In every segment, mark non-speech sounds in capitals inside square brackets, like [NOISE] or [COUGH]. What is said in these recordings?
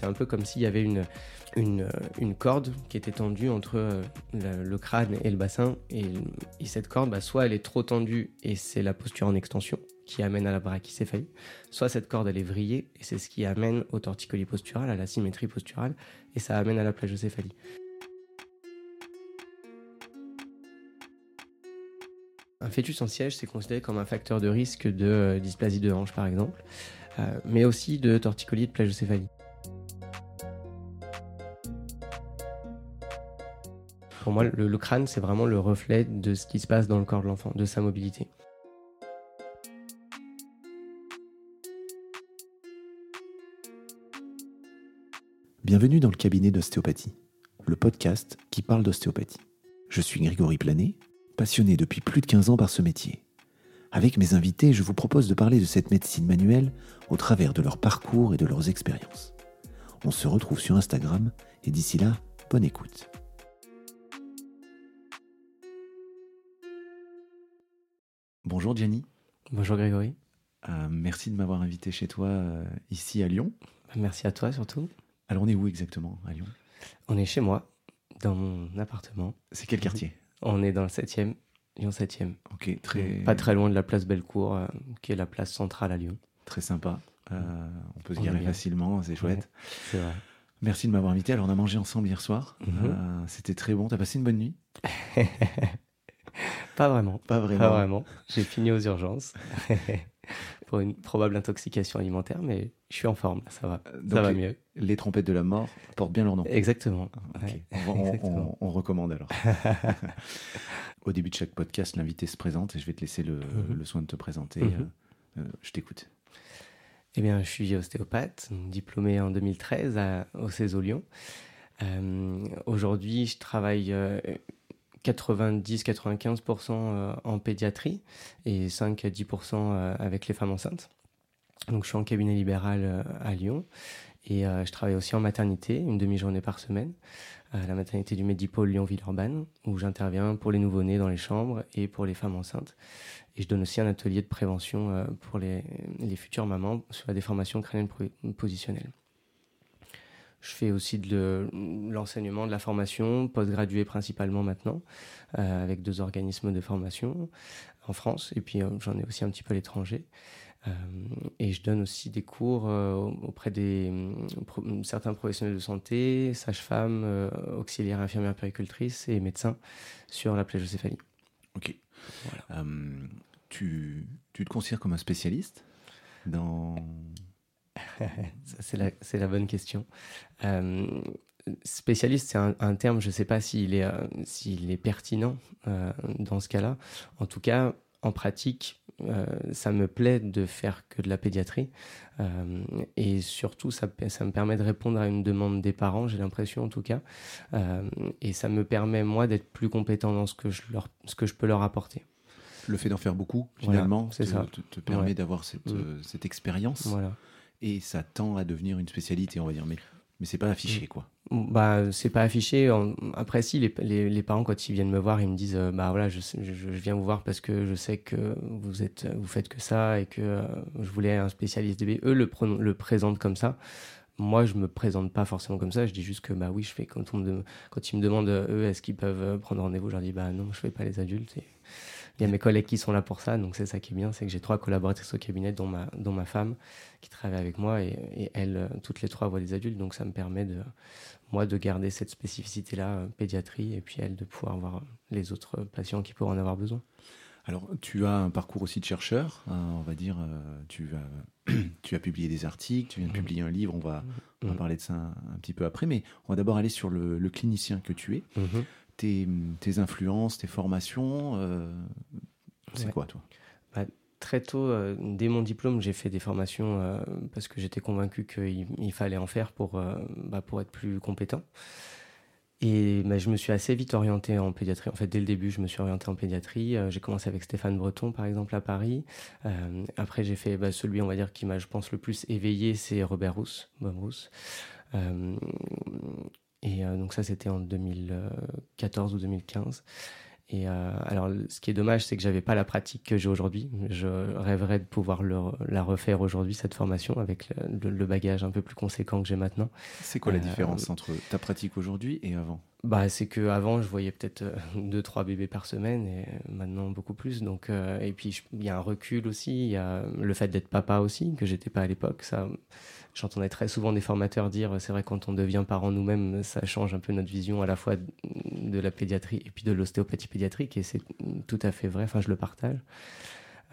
c'est un peu comme s'il y avait une, corde qui était tendue entre le, crâne et le bassin. Et, cette corde, bah, soit elle est trop tendue et c'est la posture en extension qui amène à la brachycéphalie, soit cette corde elle est vrillée et c'est ce qui amène au torticolis postural, à la symétrie posturale, et ça amène à la plagiocéphalie. Un fœtus en siège, c'est considéré comme un facteur de risque de euh, dysplasie de hanche, par exemple, euh, mais aussi de torticolis de plagiocéphalie. Pour moi, le, le crâne, c'est vraiment le reflet de ce qui se passe dans le corps de l'enfant, de sa mobilité. Bienvenue dans le cabinet d'ostéopathie, le podcast qui parle d'ostéopathie. Je suis Grégory Planet, passionné depuis plus de 15 ans par ce métier. Avec mes invités, je vous propose de parler de cette médecine manuelle au travers de leur parcours et de leurs expériences. On se retrouve sur Instagram et d'ici là, bonne écoute. Bonjour Gianni. Bonjour Grégory. Euh, merci de m'avoir invité chez toi euh, ici à Lyon. Merci à toi surtout. Alors on est où exactement à Lyon? On est chez moi, dans mon appartement. C'est quel quartier? On est dans le 7e, Lyon 7e. Ok, très... Pas très loin de la place Bellecour, euh, qui est la place centrale à Lyon. Très sympa. On peut se garer facilement, c'est chouette. c'est vrai. Merci de m'avoir invité. Alors on a mangé ensemble hier soir. Mhm. C'était très bon. T'as passé une bonne nuit? [LAUGHS] [LAUGHS] Pas vraiment. Pas vraiment. Pas vraiment. J'ai fini aux urgences. [LAUGHS] pour une probable intoxication alimentaire, mais je suis en forme, ça va, euh, ça va mieux. Les trompettes de la mort portent bien leur nom. Exactement. On, recommande alors. [LAUGHS] Au début de chaque podcast, l'invité se présente et je vais te laisser le, mhm. soin de te présenter. Mhm. Euh, euh, je t'écoute. Eh bien, je suis ostéopathe, diplômé en 2013 à, au CESO Lyon. Aujourd'hui, je travaille 90-95% euh, en pédiatrie et 5-10% euh, avec les femmes enceintes. Donc je suis en cabinet libéral euh, à Lyon et je travaille aussi en maternité, une demi-journée par semaine, à la maternité du Médipôle Lyon-Villeurbanne, où j'interviens pour les nouveau-nés dans les chambres et pour les femmes enceintes. Et je donne aussi un atelier de prévention pour les, les futures mamans sur la déformation crânienne positionnelle. Je fais aussi de l'enseignement, de la formation, post-graduée principalement maintenant, euh, avec deux organismes de formation en France, et puis euh, j'en ai aussi un petit peu à l'étranger. Euh, et je donne aussi des cours auprès des certains professionnels de santé, sages-femmes, auxiliaires infirmières péricultrices et médecins sur la plagiocéphalie. Ok. tu, tu te considères comme un spécialiste dans c'est la, la, bonne question. Euh, spécialiste, c'est un, terme, je ne sais pas s'il est, euh, s'il est pertinent euh, dans ce cas-là. En tout cas, en pratique, ça me plaît de faire que de la pédiatrie. et surtout, ça, ça, me permet de répondre à une demande des parents, j'ai l'impression en tout cas. et ça me permet, moi, d'être plus compétent dans ce que je, leur, ce que je peux leur apporter. Le fait d'en faire beaucoup, finalement, te, ça. te, permet d'avoir cette, mm. cette expérience. Voilà et ça tend à devenir une spécialité, on va dire. Mais, mais c'est pas affiché, quoi. Bah, c'est pas affiché. Après, si, les, les, parents, quand ils viennent me voir, ils me disent Bah voilà, je, je, viens vous voir parce que je sais que vous, êtes, vous faites que ça et que euh, je voulais un spécialiste de Eux le, le présentent comme ça. Moi, je me présente pas forcément comme ça. Je dis juste que bah oui, je fais quand, ils me demandent eux, est-ce qu'ils peuvent prendre rendez-vous, je leur dis bah non, je fais pas les adultes. Il y a mes collègues qui sont là pour ça, donc c'est ça qui est bien, c'est que j'ai trois collaboratrices au cabinet, dont ma, dont ma femme, qui travaille avec moi, et, et elles, euh, toutes les trois voient des adultes, donc ça me permet de, moi, de garder cette spécificité-là, euh, pédiatrie, et puis elles, de pouvoir voir les autres patients qui pourraient en avoir besoin. Alors, tu as un parcours aussi de chercheur, hein, on va dire, euh, tu, as, [CLEARS THROAT] tu as publié des articles, tu viens de mmh. publier un livre, on va, on va mmh. parler de ça un, petit peu après, mais on va d'abord aller sur le, clinicien que tu es. Mmh tes, influences, tes formations euh, C'est quoi, toi? Bah, Très tôt, euh, dès mon diplôme, j'ai fait des formations euh, parce que j'étais convaincu qu'il fallait en faire pour, bah, pour être plus compétent. Et bah, je me suis assez vite orienté en pédiatrie. En fait, dès le début, je me suis orienté en pédiatrie. j'ai commencé avec Stéphane Breton, par exemple, à Paris. après, j'ai fait bah, celui, on va dire, qui m'a, je pense, le plus éveillé, c'est Robert Rousse, Bob Rousse. Euh, donc ça, c'était en 2014 ou 2015. Et euh, alors, ce qui est dommage, c'est que j'avais pas la pratique que j'ai aujourd'hui. Je rêverais de pouvoir la refaire aujourd'hui, cette formation, avec le, bagage un peu plus conséquent que j'ai maintenant. C'est quoi la euh, différence entre ta pratique aujourd'hui et avant? Bah, c'est que avant je voyais peut-être euh, [LAUGHS] deux trois bébés par semaine et maintenant beaucoup plus. Donc et puis il y a un recul aussi, il y a le fait d'être papa aussi que j'étais pas à l'époque. Ça, J'entendais très souvent des formateurs dire, c'est vrai, quand on devient parent nous-mêmes, ça change un peu notre vision à la fois de la pédiatrie et puis de l'ostéopathie pédiatrique, et c'est tout à fait vrai, enfin je le partage.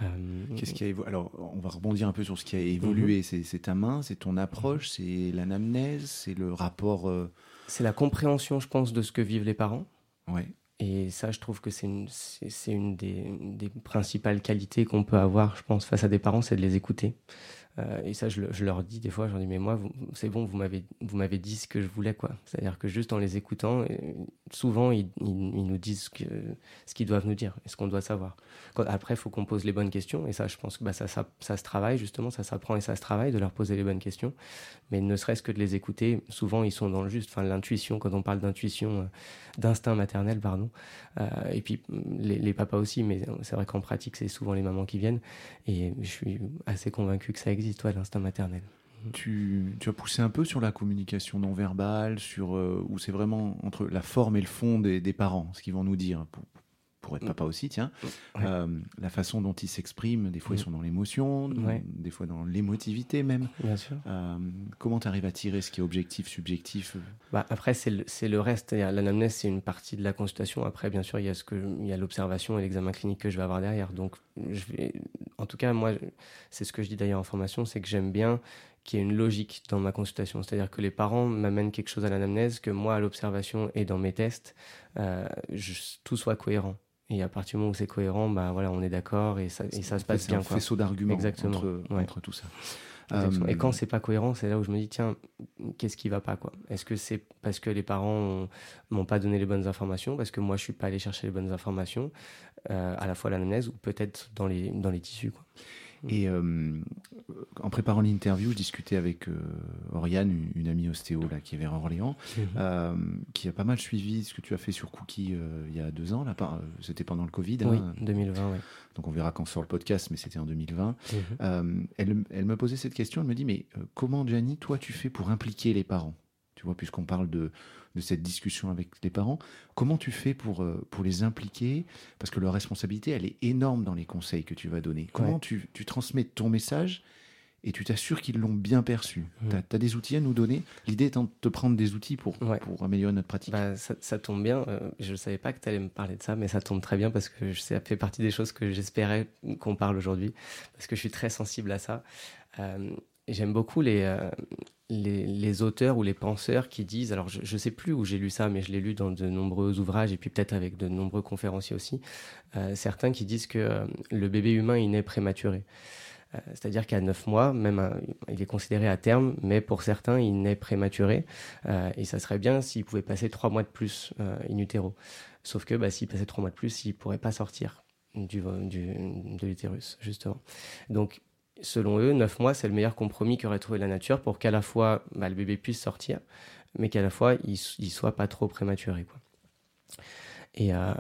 Euh, Qu'est-ce qui a évolué Alors, on va rebondir un peu sur ce qui a évolué. Mhm. C'est ta main, c'est ton approche, c'est l'anamnèse, c'est le rapport. Euh, c'est la compréhension, je pense, de ce que vivent les parents. Ouais. Et ça, je trouve que c'est une, c'est une des, des, principales qualités qu'on peut avoir, je pense, face à des parents, c'est de les écouter. Euh, et ça, je, leur dis des fois, je leur dis, mais moi, c'est bon, vous m'avez, dit ce que je voulais, quoi. C'est-à-dire que juste en les écoutant, euh, souvent, ils, nous disent que, ce qu'ils doivent nous dire et ce qu'on doit savoir. après, il faut qu'on pose les bonnes questions. Et ça, je pense que bah, ça, ça, ça, se travaille, justement, ça s'apprend et ça se travaille de leur poser les bonnes questions. Mais ne serait-ce que de les écouter, souvent, ils sont dans le juste. Enfin, l'intuition, quand on parle d'intuition, euh, d'instinct maternel, pardon. et puis, les, les papas aussi, mais c'est vrai qu'en pratique, c'est souvent les mamans qui viennent. Et je suis assez convaincu que ça existe toi, l'instinct maternel. Tu, tu, as poussé un peu sur la communication non verbale, sur euh, où c'est vraiment entre la forme et le fond des, parents, ce qu'ils vont nous dire, pour être papa aussi, tiens. Euh, la façon dont ils s'expriment, des fois ils sont dans l'émotion, des fois dans l'émotivité même. Bien sûr. Euh, comment tu arrives à tirer ce qui est objectif, subjectif? Bah, Après, c'est le, le, reste. L'anamnèse, c'est une partie de la consultation. Après, bien sûr, il y a, ce que, il y a l'observation et l'examen clinique que je vais avoir derrière. Donc, je vais, en tout cas, moi, c'est ce que je dis d'ailleurs en formation, c'est que j'aime bien qu'il y ait une logique dans ma consultation. C'est-à-dire que les parents m'amènent quelque chose à l'anamnèse, que moi, à l'observation et dans mes tests, euh, tout soit cohérent. Et à partir du moment où c'est cohérent, bah voilà, on est d'accord et ça, et ça se passe bien. C'est un faisceau d'arguments entre, entre, tout ça. Et quand c'est pas cohérent, c'est là où je me dis tiens, qu'est-ce qui va pas quoi? Est-ce que c'est parce que les parents m'ont pas donné les bonnes informations, parce que moi je suis pas allé chercher les bonnes informations, euh, à la fois l'analyse ou peut-être dans les dans les tissus quoi? Mm. Et euh, en préparant l'interview, je discutais avec euh, Oriane, une, amie ostéo là, qui est vers Orléans, mm-hmm. euh, qui a pas mal suivi ce que tu as fait sur Cookie il y a deux ans. Là, c'était pendant le Covid. Oui, 2020, hein. oui. Donc on verra quand sort le podcast, mais c'était en 2020. Mm-hmm. elle, elle me posait cette question, elle me dit, mais comment, Gianni, toi, tu fais pour impliquer les parents? Tu vois, puisqu'on parle de de cette discussion avec les parents. Comment tu fais pour, euh, pour les impliquer? Parce que leur responsabilité, elle est énorme dans les conseils que tu vas donner. Comment tu, tu, transmets ton message et tu t'assures qu'ils l'ont bien perçu? Mmh. Tu as, des outils à nous donner? L'idée étant de te prendre des outils pour, pour améliorer notre pratique. Bah, ça, tombe bien. Euh, je ne savais pas que tu allais me parler de ça, mais ça tombe très bien parce que ça fait partie des choses que j'espérais qu'on parle aujourd'hui. Parce que je suis très sensible à ça. Euh, j'aime beaucoup les, les, auteurs ou les penseurs qui disent, alors je ne sais plus où j'ai lu ça, mais je l'ai lu dans de nombreux ouvrages et puis peut-être avec de nombreux conférenciers aussi, euh, certains qui disent que euh, le bébé humain il naît prématuré. Euh, c'est-à-dire qu'à 9 mois, même il est considéré à terme, mais pour certains, il naît prématuré. et ça serait bien s'il pouvait passer 3 mois de plus in utero. Sauf que bah, s'il passait 3 mois de plus, il ne pourrait pas sortir du, de l'utérus, justement. Donc selon eux, 9 mois, c'est le meilleur compromis qu'aurait trouvé la nature pour qu'à la fois bah, le bébé puisse sortir, mais qu'à la fois il, ne soit pas trop prématuré. Euh,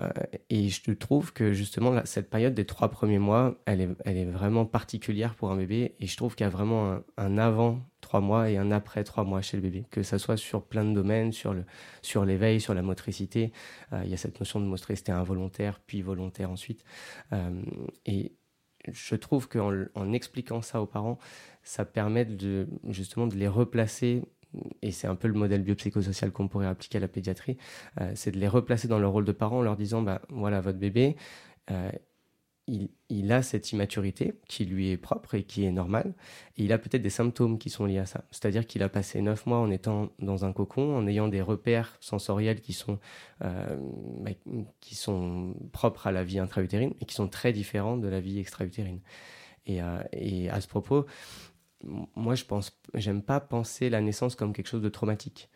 et, je trouve que justement, cette période des trois premiers mois, elle est, vraiment particulière pour un bébé. Et je trouve qu'il y a vraiment un, avant trois mois et un après trois mois chez le bébé. Que ça soit sur plein de domaines, sur l'éveil, sur la motricité. Euh, il y a cette notion de motricité involontaire, puis volontaire ensuite. Euh, et je trouve qu'en en expliquant ça aux parents, ça permet de, justement de les replacer et c'est un peu le modèle biopsychosocial qu'on pourrait appliquer à la pédiatrie, euh, c'est de les replacer dans leur rôle de parent en leur disant, bah, voilà, votre bébé, euh, il, a cette immaturité qui lui est propre et qui est normale. Et il a peut-être des symptômes qui sont liés à ça. C'est-à-dire qu'il a passé neuf mois en étant dans un cocon, en ayant des repères sensoriels qui sont, euh, bah, qui sont propres à la vie intra-utérine et qui sont très différents de la vie extra-utérine. Et, euh, et, à ce propos, moi, je pense, j'aime pas penser la naissance comme quelque chose de traumatique.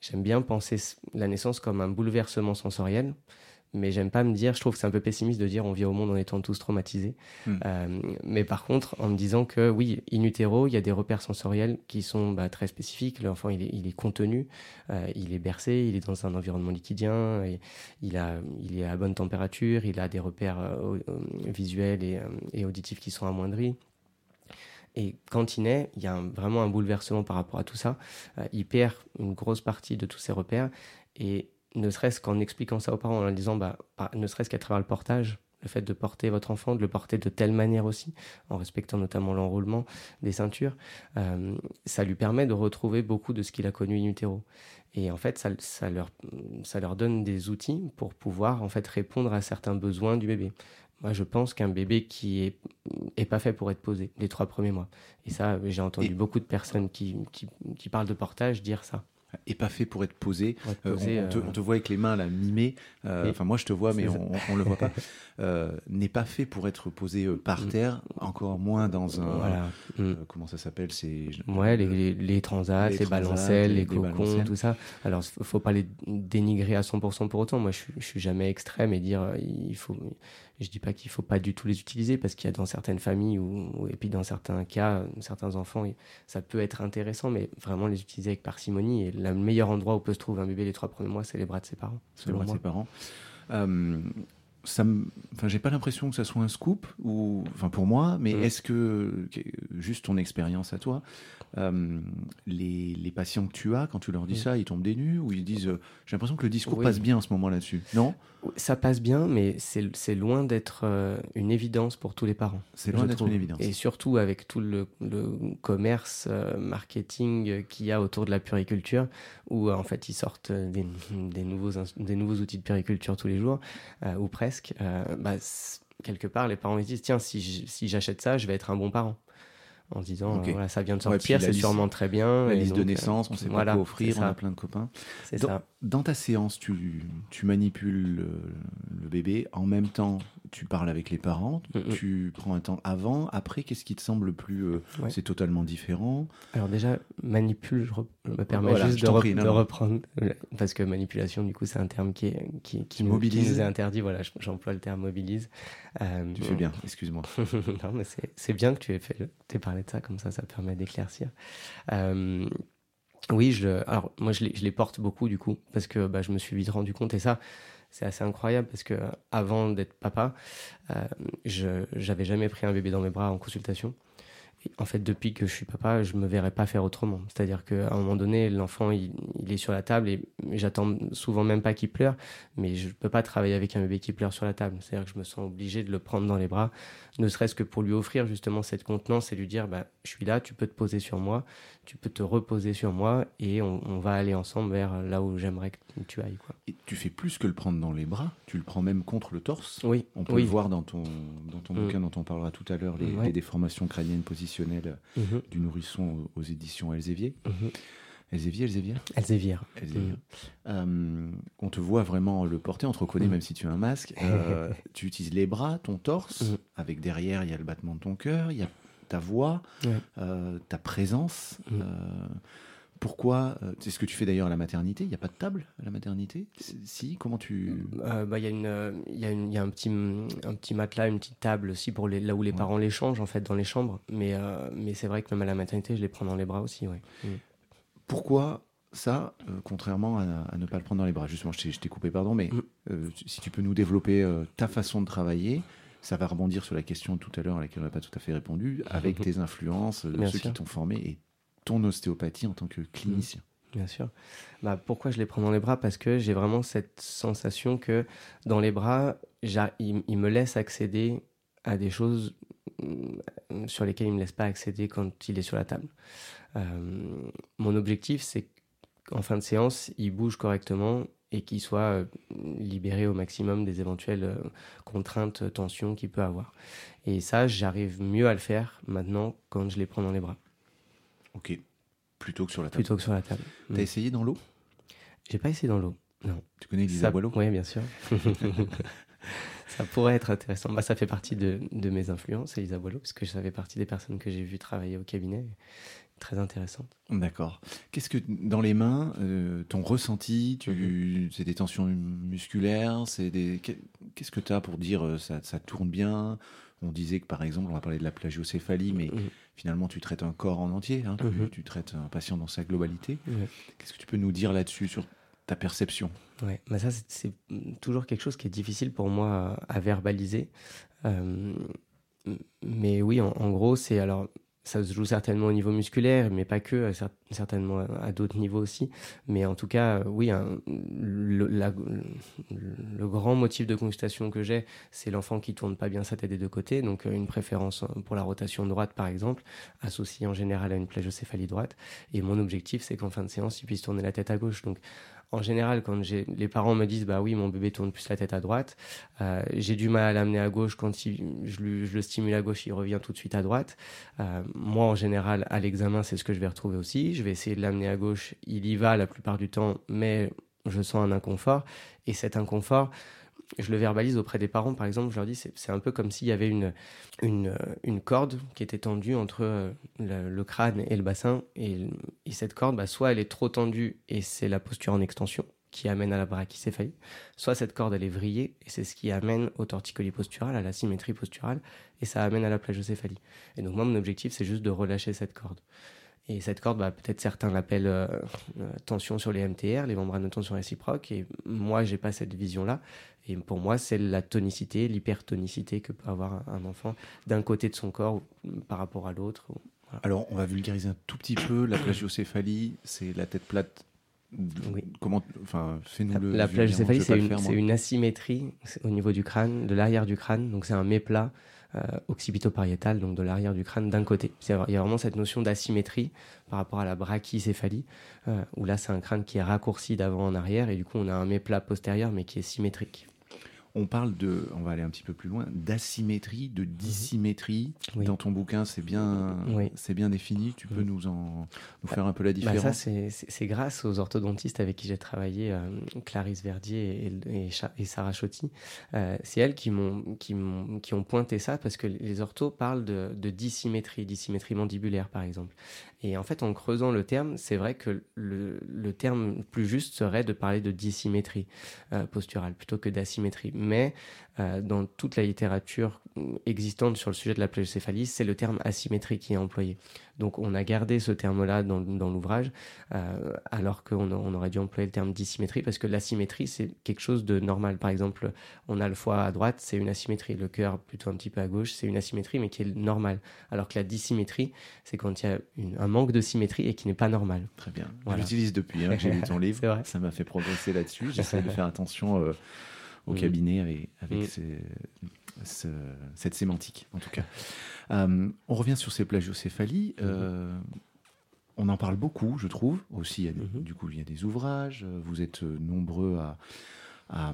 J'aime bien penser la naissance comme un bouleversement sensoriel mais j'aime pas me dire, je trouve que c'est un peu pessimiste de dire on vit au monde en étant tous traumatisés. Hmm. Euh, mais par contre, en me disant que oui, in utero, il y a des repères sensoriels qui sont bah, très spécifiques. L'enfant, il est, il est contenu, euh, il est bercé, il est dans un environnement liquidien, et il, a, il est à bonne température, il a des repères euh, visuels et, et auditifs qui sont amoindris. Et quand il naît, il y a un- vraiment un bouleversement par rapport à tout ça. Euh, il perd une grosse partie de tous ses repères. Et ne serait-ce qu'en expliquant ça aux parents, en leur disant, bah, ne serait-ce qu'à travers le portage, le fait de porter votre enfant, de le porter de telle manière aussi, en respectant notamment l'enroulement des ceintures, euh, ça lui permet de retrouver beaucoup de ce qu'il a connu in utero. Et en fait, ça, ça, leur, ça leur donne des outils pour pouvoir en fait répondre à certains besoins du bébé. Moi, je pense qu'un bébé qui est, est pas fait pour être posé les trois premiers mois. Et ça, j'ai entendu Et- beaucoup de personnes qui, qui, qui parlent de portage dire ça. Et pas fait pour être posé. Pour être Euh, on- posé, on, te, euh, on te voit avec les mains là mimées. Euh. Enfin, moi, je te vois, mais on, on le voit pas. [LAUGHS] N'est pas fait pour être posé par Mm. terre, encore moins dans un. Voilà. Mm. comment ça s'appelle C'est. Ouais, les, les, les transats, les les, transats, balancelles, les- cocons, balancelles. tout ça. Alors, faut, faut pas les dénigrer à 100% pour autant. Moi, je, je suis jamais extrême et dire, il faut. Je dis pas qu'il faut pas du tout les utiliser parce qu'il y a dans certaines familles ou, et puis dans certains cas, certains enfants, ça peut être intéressant, mais vraiment les utiliser avec parcimonie. Et le meilleur endroit où peut se trouver un bébé les trois premiers mois, c'est les bras de ses parents. C'est le selon droit de ses parents. Euh, ça enfin, j'ai pas l'impression que ça soit un scoop ou, enfin, pour moi, mais Mm. est-ce que, que- juste ton expérience à toi, euh, les, les patients que tu as, quand tu leur dis Mm. ça, ils tombent des ou ils disent, euh, j'ai l'impression que le discours Oui. passe bien en ce moment là-dessus, non? Ça passe bien, mais c'est loin d'être euh, une évidence pour tous les parents. C'est loin d'être une évidence. Et surtout avec tout le, le commerce, marketing qu'il y a autour de la puriculture, où en fait ils sortent des, des nouveaux, ins- des nouveaux outils de puriculture tous les jours, ou presque. bah, quelque part, les parents ils se disent tiens, si j'achète ça, je vais être un bon parent. En se disant, euh, voilà, ça vient de Ouais, sortir, la c'est liste- sûrement très bien. La et liste de donc, euh, naissance, on sait voilà, pas quoi offrir, on a plein de copains. C'est Dans, ça. dans ta séance, tu, tu manipules le, le bébé, en même temps, tu parles avec les parents, Mm, mm. tu prends un temps avant, après, qu'est-ce qui te semble le plus... euh, Ouais. C'est totalement différent? Alors déjà, manipule, je, me permets Voilà, juste de, prie, reprendre, euh, parce que manipulation, du coup, c'est un terme qui, est, qui, nous, qui mobilise. nous est interdit. Voilà, je- j'emploie le terme mobilise. Euh, Tu fais bien, excuse-moi. [LAUGHS] non, mais c'est bien que tu aies, fait, t'aies parlé de ça, comme ça, ça permet d'éclaircir. Euh, oui, je, alors moi, je les, je les porte beaucoup, du coup, parce que bah, je me suis vite rendu compte, et ça, c'est assez incroyable, parce que avant d'être papa, euh, je j'avais jamais pris un bébé dans mes bras en consultation. Et en fait, depuis que je suis papa, je me verrais pas faire autrement. C'est-à-dire qu'à un moment donné, l'enfant, il, il est sur la table et j'attends souvent même pas qu'il pleure, mais je peux pas travailler avec un bébé qui pleure sur la table. C'est-à-dire que je me sens obligé de le prendre dans les bras, ne serait-ce que pour lui offrir justement cette contenance et lui dire, bah, je suis là, tu peux te poser sur moi, tu peux te reposer sur moi et on, on va aller ensemble vers là où j'aimerais que tu ailles. Quoi. Et tu fais plus que le prendre dans les bras, tu le prends même contre le torse. Oui, On peut oui. le voir dans ton, dans ton Mm. bouquin dont on parlera tout à l'heure, les, Ouais. les déformations crâniennes positionnelles Mhm, du nourrisson aux, aux éditions Elsevier. mhm. Elsevier, Elsevier? Elsevier. Elsevier. Mhm. Euh, on te voit vraiment le porter, on te reconnaît même si tu as un masque. Euh, [LAUGHS] tu utilises les bras, ton torse, Mhm. avec derrière, il y a le battement de ton cœur, il y a ta voix, euh, ta présence. Euh, pourquoi C'est ce que tu fais d'ailleurs à la maternité? Il n'y a pas de table à la maternité? Si Comment tu. Bah, il y a une, il y a une, il y a un petit, un petit matelas, une petite table aussi pour les, là où les Ouais. parents les changent en fait dans les chambres. Mais, mais c'est vrai que même à la maternité, je les prends dans les bras aussi, ouais. Mm. Pourquoi ça, euh, contrairement à, à ne pas le prendre dans les bras? Justement, je t'ai- coupé, pardon, mais Mm. euh, si tu peux nous développer euh, ta façon de travailler, ça va rebondir sur la question tout à l'heure à laquelle on n'a pas tout à fait répondu, avec tes influences, Bien ceux sûr. qui t'ont formé et ton ostéopathie en tant que clinicien. Bien sûr. Bah, pourquoi je les prends dans les bras? Parce que j'ai vraiment cette sensation que dans les bras, ils, ils me laissent accéder à des choses mm, sur lesquelles ils ne me laissent pas accéder quand il est sur la table. Euh, mon objectif, c'est qu'en fin de séance, il bouge correctement et qu'il soit euh, libéré au maximum des éventuelles euh, contraintes, tensions qu'il peut avoir. Et ça, j'arrive mieux à le faire maintenant quand je les prends dans les bras, Ok. Plutôt que sur la table. plutôt que sur la table. T'as Mm. essayé dans l'eau? J'ai pas essayé dans l'eau. Tu connais Elisa Boileau? Oui, bien sûr. [LAUGHS] [LAUGHS] ça pourrait être intéressant. Bah, ça fait partie de, de mes influences, Elisa Boileau, puisque ça fait partie des personnes que j'ai vues travailler au cabinet. très intéressante. D'accord. Qu'est-ce que dans les mains, ton ressenti, tu, mhm. c'est des tensions musculaires, c'est des, qu'est-ce que tu as pour dire ça, ça tourne bien? On disait que par exemple, on va parler de la plagiocéphalie, mais mhm. finalement tu traites un corps en entier, hein, tu, traites un patient dans sa globalité. Qu'est-ce que tu peux nous dire là-dessus sur ta perception Ouais, bah ça c'est toujours quelque chose qui est difficile pour moi à, verbaliser. Euh, mais oui, en, gros, c'est alors ça se joue certainement au niveau musculaire, mais pas que, certainement à d'autres niveaux aussi. Mais en tout cas, oui, le, le, grand motif de consultation que j'ai, c'est l'enfant qui tourne pas bien sa tête des deux côtés, donc euh, une préférence pour la rotation droite, par exemple, associée en général à une plagiocéphalie droite. Et mon objectif, c'est qu'en fin de séance, il puisse tourner la tête à gauche. Donc, en général, quand les parents me disent bah oui, mon bébé tourne plus la tête à droite, euh, j'ai du mal à l'amener à gauche. Quand je, le stimule à gauche, il revient tout de suite à droite. Euh, moi, en général, à l'examen, c'est ce que je vais retrouver aussi. Je vais essayer de l'amener à gauche. Il y va la plupart du temps, mais je sens un inconfort. Et cet inconfort, je le verbalise auprès des parents, par exemple, je leur dis, c'est un peu comme s'il y avait une, une, une, corde qui était tendue entre euh, le, crâne et le bassin. Et, cette corde, bah, soit elle est trop tendue et c'est la posture en extension qui amène à la brachycéphalie, soit cette corde elle est vrillée et c'est ce qui amène au torticolis postural, à la symétrie posturale, et ça amène à la plagiocéphalie. Et donc moi mon objectif c'est juste de relâcher cette corde. Et cette corde, bah, peut-être certains l'appellent euh, euh, tension sur les MTR, les membranes de tension réciproque. Et moi, j'ai pas cette vision-là. Et pour moi, c'est la tonicité, l'hypertonicité que peut avoir un enfant d'un côté de son corps par rapport à l'autre. Alors, on va vulgariser un tout petit peu. La plagiocéphalie, c'est la tête plate. Oui. Comment, enfin, fais-nous le. La plagiocéphalie, c'est une, une, asymétrie au niveau du crâne, de l'arrière du crâne. Donc, c'est un méplat occipito-pariétal, donc de l'arrière du crâne d'un côté. Il y a vraiment cette notion d'asymétrie par rapport à la brachycéphalie, euh, où là, c'est un crâne qui est raccourci d'avant en arrière, et du coup, on a un méplat postérieur, mais qui est symétrique on parle de, on va aller un petit peu plus loin, d'asymétrie, de mhm. dissymétrie. Dans ton bouquin, c'est bien, c'est bien défini. Tu peux nous en nous faire un peu la bah, différence? ça, c'est grâce aux orthodontistes avec qui j'ai travaillé, euh, Clarisse Verdier et, et, Sarah Chotti. Euh, c'est elles qui m'ont, qui qui ont pointé ça parce que les orthos parlent de, de dissymétrie, dissymétrie mandibulaire par exemple. Et en fait, en creusant le terme, c'est vrai que le, le, terme plus juste serait de parler de dissymétrie euh, posturale plutôt que d'asymétrie. Mais euh, dans toute la littérature existante sur le sujet de la plagiocéphalie, c'est le terme asymétrie qui est employé. Donc on a gardé ce terme-là dans, dans l'ouvrage, euh, alors qu'on on aurait dû employer le terme dissymétrie, parce que l'asymétrie, c'est quelque chose de normal. Par exemple, on a le foie à droite, c'est une asymétrie. Le cœur plutôt un petit peu à gauche, c'est une asymétrie, mais qui est normale. Alors que la dissymétrie, c'est quand il y a un manque de symétrie et qui n'est pas normal. Très bien. Je l'utilise depuis, hein, j'ai lu ton [LAUGHS] livre. Ça m'a fait progresser là-dessus. J'essaie de [LAUGHS] faire attention... Euh, au mm. cabinet avec, avec mm. cette sémantique, en tout cas. Euh, on revient sur ces plagiocéphalies. Mm-hmm. Euh, on en parle beaucoup, je trouve. Aussi, mm-hmm. du coup, il y a des ouvrages. Vous êtes nombreux à,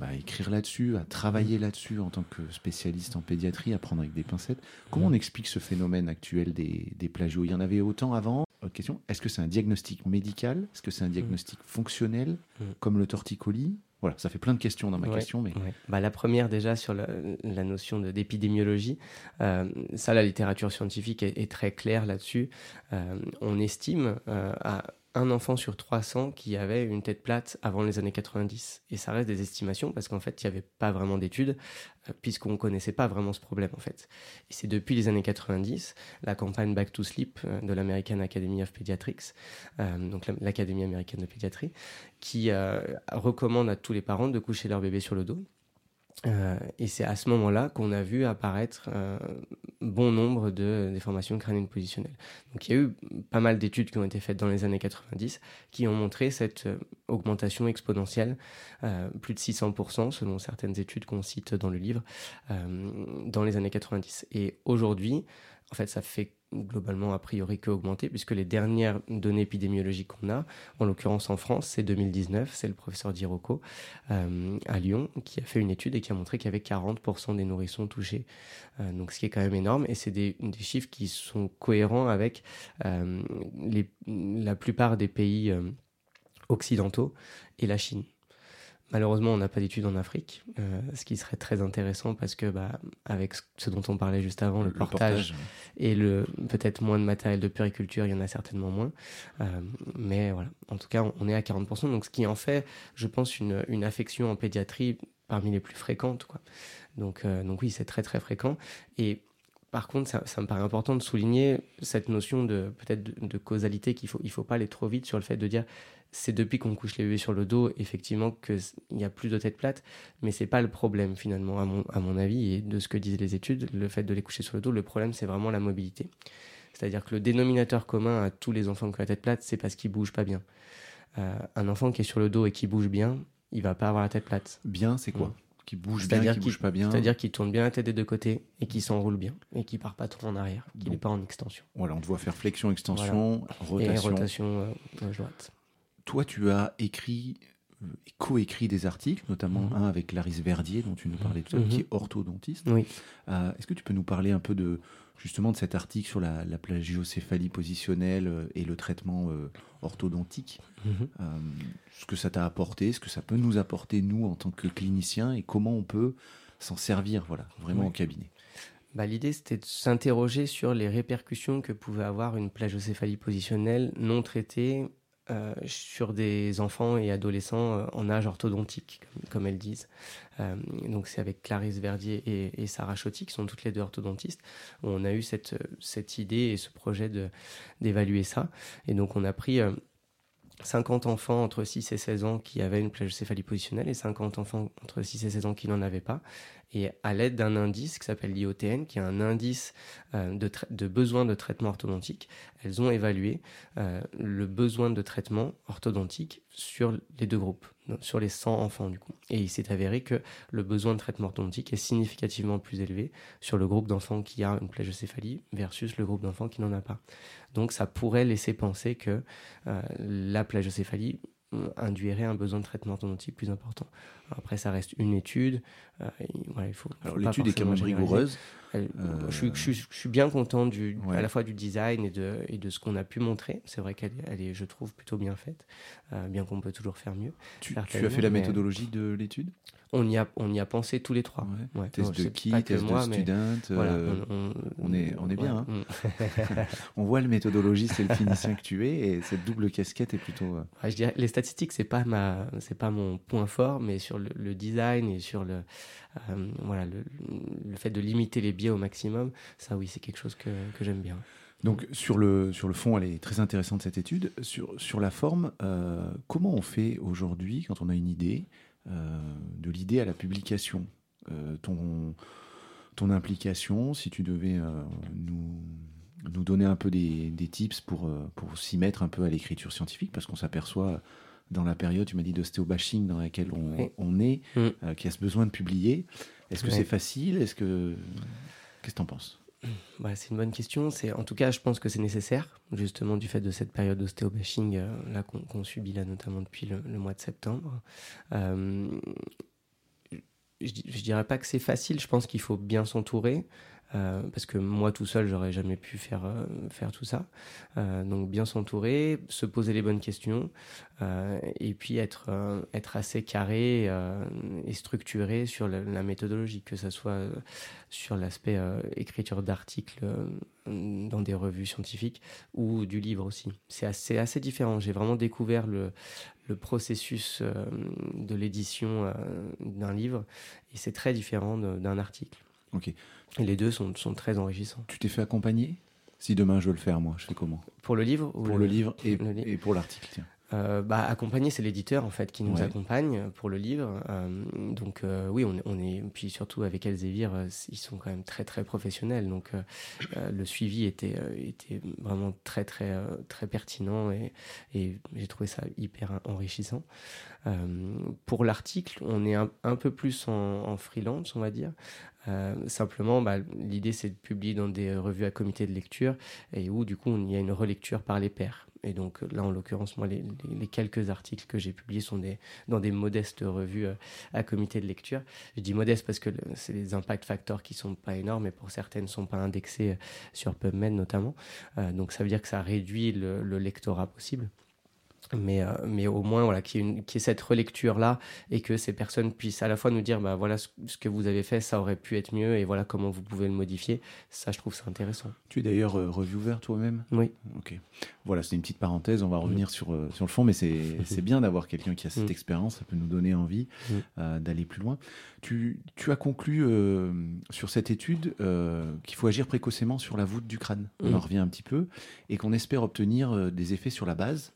à, écrire là-dessus, à travailler mm. là-dessus en tant que spécialiste en pédiatrie, à prendre avec des pincettes. Comment on explique ce phénomène actuel des, des plagios? Il y en avait autant avant Autre question, est-ce que c'est un diagnostic médical? Est-ce que c'est un diagnostic fonctionnel, comme le torticolis? Voilà, ça fait plein de questions dans ma question. Mais... Bah, la première, déjà, sur la, notion d'épidémiologie, euh, ça, la littérature scientifique est, très claire là-dessus. Euh, on estime euh, à un enfant sur 300 qui avait une tête plate avant les années 90. Et ça reste des estimations parce qu'en fait, il n'y avait pas vraiment d'études euh, puisqu'on ne connaissait pas vraiment ce problème en fait. Et c'est depuis les années 90, la campagne Back to Sleep euh, de l'American Academy of Pediatrics, euh, donc l'Académie américaine de pédiatrie, qui recommande à tous les parents de coucher leur bébé sur le dos euh, et c'est à ce moment-là qu'on a vu apparaître bon nombre de déformations crâniennes positionnelles. Donc il y a eu pas mal d'études qui ont été faites dans les années 90 qui ont montré cette euh, augmentation exponentielle, euh, plus de 600% selon certaines études qu'on cite dans le livre, dans les années 90. Et aujourd'hui, en fait, ça fait globalement a priori que augmenter, puisque les dernières données épidémiologiques qu'on a, en l'occurrence en France, c'est 2019, c'est le professeur Dirocco euh, à Lyon qui a fait une étude et qui a montré qu'il y avait 40% des nourrissons touchés, euh, donc ce qui est quand même énorme, et c'est des, chiffres qui sont cohérents avec euh, la plupart des pays occidentaux et la Chine. Malheureusement, on n'a pas d'études en Afrique, euh, ce qui serait très intéressant parce que, bah, avec ce dont on parlait juste avant, le, portage, et le peut-être moins de matériel de puriculture, il y en a certainement moins. Euh, mais voilà, en tout cas, on est à 40%, donc ce qui en fait, je pense, une, une affection en pédiatrie parmi les plus fréquentes. Quoi. Donc, euh, donc oui, c'est très très fréquent. Et par contre, ça, ça, me paraît important de souligner cette notion de peut-être de, de, causalité qu'il faut il faut pas aller trop vite sur le fait de dire c'est depuis qu'on couche les bébés sur le dos, effectivement, qu'il y a plus de tête plate, mais c'est pas le problème finalement, à mon, à mon avis, et de ce que disent les études, le fait de les coucher sur le dos, le problème c'est vraiment la mobilité. C'est-à-dire que le dénominateur commun à tous les enfants qui ont la tête plate, c'est parce qu'ils bougent pas bien. Euh, un enfant qui est sur le dos et qui bouge bien, il va pas avoir la tête plate. Bien, c'est quoi? Mmh. Qui bouge bien, qui bouge pas bien. C'est-à-dire qu'il tourne bien la tête des deux côtés et qui s'enroule bien et qui part pas trop en arrière, qu'il n'est pas en extension. Voilà, on doit faire flexion, extension, rotation. Et rotation euh, droite toi, tu as écrit et euh, coécrit des articles, notamment mhm. un avec Clarisse Verdier, dont tu nous parlais tout à l'heure, qui est orthodontiste. Oui. Euh, est-ce que tu peux nous parler un peu de justement de cet article sur la, plagiocéphalie positionnelle euh, et le traitement orthodontique? Mhm. Ce que ça t'a apporté, ce que ça peut nous apporter, nous, en tant que cliniciens, et comment on peut s'en servir, voilà, vraiment au cabinet? Bah, L'idée, c'était de s'interroger sur les répercussions que pouvait avoir une plagiocéphalie positionnelle non traitée euh, sur des enfants et adolescents euh, en âge orthodontique, comme, elles disent. Euh, donc c'est avec Clarisse Verdier et, Sarah Chotti, qui sont toutes les deux orthodontistes, où on a eu cette, cette idée et ce projet d'évaluer ça. Et donc on a pris 50 enfants entre 6 et 16 ans qui avaient une plagiocéphalie positionnelle et 50 enfants entre 6 et 16 ans qui n'en avaient pas. Et à l'aide d'un indice qui s'appelle l'IOTN, qui est un indice euh, de, besoin de traitement orthodontique, elles ont évalué euh, le besoin de traitement orthodontique sur les deux groupes, sur les 100 enfants du coup. Et il s'est avéré que le besoin de traitement orthodontique est significativement plus élevé sur le groupe d'enfants qui a une plagiocéphalie versus le groupe d'enfants qui n'en a pas. Donc ça pourrait laisser penser que euh, la plagiocéphalie induirait un besoin de traitement orthodontique plus important. Après, ça reste une étude. Euh, voilà, il faut, Alors l'étude est quand même rigoureuse. Euh, je, je, je, suis bien content du, à la fois du design et de, et de ce qu'on a pu montrer. C'est vrai qu'elle elle est, je trouve, plutôt bien faite, euh, bien qu'on peut toujours faire mieux. Tu, tu as fait la méthodologie de l'étude? On y, a, on y a pensé tous les trois. Ouais. Test de qui, test de student. Euh, on, est, on est bien. Hein. on [LAUGHS] voit la méthodologie, c'est le clinicien que tu es, et cette double casquette est plutôt. je dirais, les statistiques, c'est pas ma, c'est pas mon point fort, mais sur le, le design et sur le, euh, voilà, le, fait de limiter les biais au maximum, ça oui, c'est quelque chose que, que j'aime bien. Donc sur le, sur le fond, elle est très intéressante cette étude. Sur, sur la forme, euh, comment on fait aujourd'hui quand on a une idée, euh, de l'idée à la publication? Ton, ton implication, si tu devais nous, nous donner un peu des, des tips pour, pour s'y mettre un peu à l'écriture scientifique, parce qu'on s'aperçoit dans la période, tu m'as dit, d'ostéobashing dans laquelle on, on est, mm. qui a ce besoin de publier. Est-ce que c'est facile? Est-ce que Qu'est-ce que tu en penses? Bah, c'est une bonne question. C'est en tout cas, je pense que c'est nécessaire, justement du fait de cette période d'ostéobashing euh, là qu'on subit là notamment depuis le, mois de septembre. Euh, je, je, dirais pas que c'est facile. Je pense qu'il faut bien s'entourer. Euh, parce que moi tout seul j'aurais jamais pu faire euh, tout ça. Euh, donc bien s'entourer se poser les bonnes questions et puis être assez carré et structuré sur la, méthodologie que ce soit sur l'aspect écriture d'articles dans des revues scientifiques ou du livre aussi. C'est assez différent. J'ai vraiment découvert le le processus de l'édition d'un livre et c'est très différent d'un article. Ok. Les deux sont, sont très enrichissants. Tu t'es fait accompagner? Si demain je veux le faire, moi, je fais comment? Pour le livre Pour le, livre et, [LAUGHS] et pour l'article, tiens. Euh, bah, accompagner, c'est l'éditeur en fait qui nous accompagne pour le livre. Euh, donc euh, oui, on, on, est puis surtout avec Elsevier, ils sont quand même très très professionnels. Donc le suivi était était vraiment très très très pertinent et, et j'ai trouvé ça hyper enrichissant. pour l'article, on est un, un, peu plus en, en freelance, on va dire. Euh, simplement, bah, l'idée c'est de publier dans des revues à comité de lecture et où du coup il y a une relecture par les pairs. Et donc là, en l'occurrence, moi, les, quelques articles que j'ai publiés sont des, dans des modestes revues euh, à comité de lecture. Je dis modeste parce que c'est des impact factors qui sont pas énormes et pour certaines ne sont pas indexés euh, sur PubMed notamment. Euh, donc ça veut dire que ça réduit le lectorat possible. Mais, euh, mais au moins voilà, qu'il y, ait cette relecture-là et que ces personnes puissent à la fois nous dire bah, voilà ce, que vous avez fait, ça aurait pu être mieux et voilà comment vous pouvez le modifier. Ça, je trouve ça intéressant. Tu es d'ailleurs euh, reviewer toi-même? Oui. Ok. Voilà, c'est une petite parenthèse, on va revenir sur, euh, sur le fond, mais [LAUGHS] c'est bien d'avoir quelqu'un qui a cette mm. expérience, ça peut nous donner envie mm. d'aller plus loin. Tu, tu as conclu sur cette étude qu'il faut agir précocement sur la voûte du crâne. On mm. en revient un petit peu et qu'on espère obtenir des effets sur la base.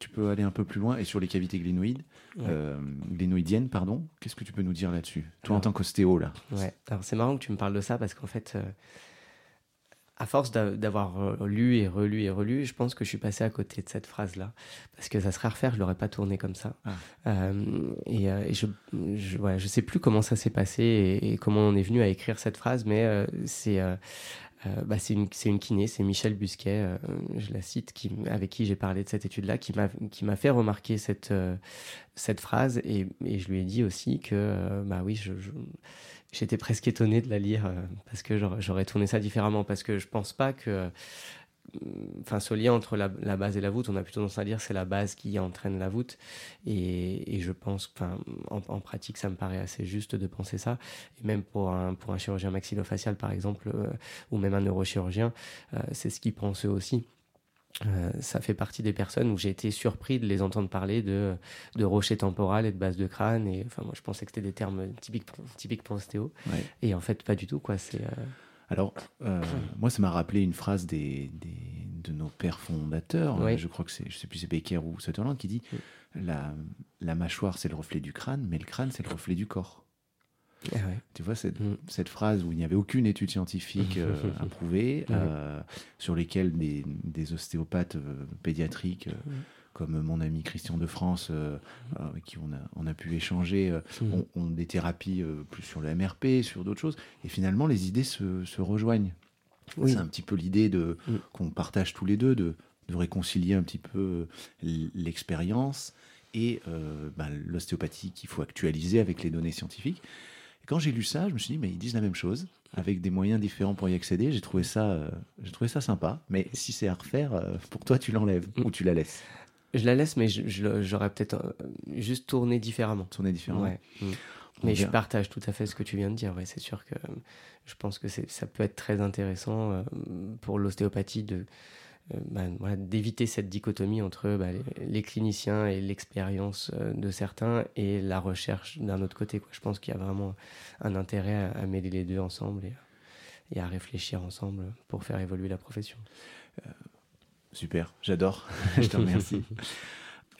Tu peux aller un peu plus loin et sur les cavités glénoïdes, euh, glénoïdiennes, pardon. Qu'est-ce que tu peux nous dire là-dessus, toi en tant qu'ostéo là? Ouais. Alors c'est marrant que tu me parles de ça parce qu'en fait, euh, à force d'avoir lu et relu et relu, je pense que je suis passé à côté de cette phrase-là parce que ça serait à refaire, je l'aurais pas tourné comme ça. Ah. Euh, et, je, je, je sais plus comment ça s'est passé et, et, comment on est venu à écrire cette phrase, mais c'est euh, bah, c'est une, kiné, c'est Michel Busquet, euh, je la cite, qui, avec qui j'ai parlé de cette étude-là, qui m'a fait remarquer cette, euh, cette phrase. Et, et, je lui ai dit aussi que, bah oui, j'étais presque étonné de la lire parce que j'aurais tourné ça différemment, parce que je pense pas que enfin, ce lien entre la, base et la voûte, on a plutôt tendance à dire c'est la base qui entraîne la voûte. Et, je pense, enfin, en, pratique, ça me paraît assez juste de penser ça. Et même pour un, pour un chirurgien maxillofacial, par exemple, euh, ou même un neurochirurgien, euh, c'est ce qu'ils pensent eux aussi. Euh, ça fait partie des personnes où j'ai été surpris de les entendre parler de, de rocher temporal et de base de crâne. Et enfin, moi, je pensais que c'était des termes typiques, typiques pour ostéo. Et en fait, pas du tout, quoi. C'est. Alors, euh, moi, ça m'a rappelé une phrase des, de nos pères fondateurs. Je crois que c'est, je sais plus, c'est Becker ou Sutherland qui dit la, la mâchoire, c'est le reflet du crâne, mais le crâne, c'est le reflet du corps. Ah tu vois, cette, mm. cette, phrase où il n'y avait aucune étude scientifique euh, [LAUGHS] approuvée, euh, sur lesquelles des, des ostéopathes pédiatriques mm comme mon ami Christian de France, euh, euh, avec qui on a, on a pu échanger, euh, mm. ont, des thérapies plus sur le MRP, sur d'autres choses. Et finalement, les idées se, se rejoignent. C'est un petit peu l'idée de mm. qu'on partage tous les deux, de, de réconcilier un petit peu l'expérience et bah, l'ostéopathie qu'il faut actualiser avec les données scientifiques. Et quand j'ai lu ça, je me suis dit, mais ils disent la même chose, avec des moyens différents pour y accéder. J'ai trouvé ça, j'ai trouvé ça sympa. Mais si c'est à refaire, pour toi, tu l'enlèves mm. ou tu la laisses je la laisse, mais j'aurais peut-être euh, juste tourné différemment. Tourné différemment. Ouais. Mm. Mais je partage tout à fait ce que tu viens de dire. Ouais, c'est sûr que je pense que ça peut être très intéressant euh, pour l'ostéopathie de euh, bah, voilà, d'éviter cette dichotomie entre bah, les, cliniciens et l'expérience de certains et la recherche d'un autre côté. Quoi. Je pense qu'il y a vraiment un intérêt à, mêler les deux ensemble et, et, à réfléchir ensemble pour faire évoluer la profession. Super, j'adore. [LAUGHS] je te remercie.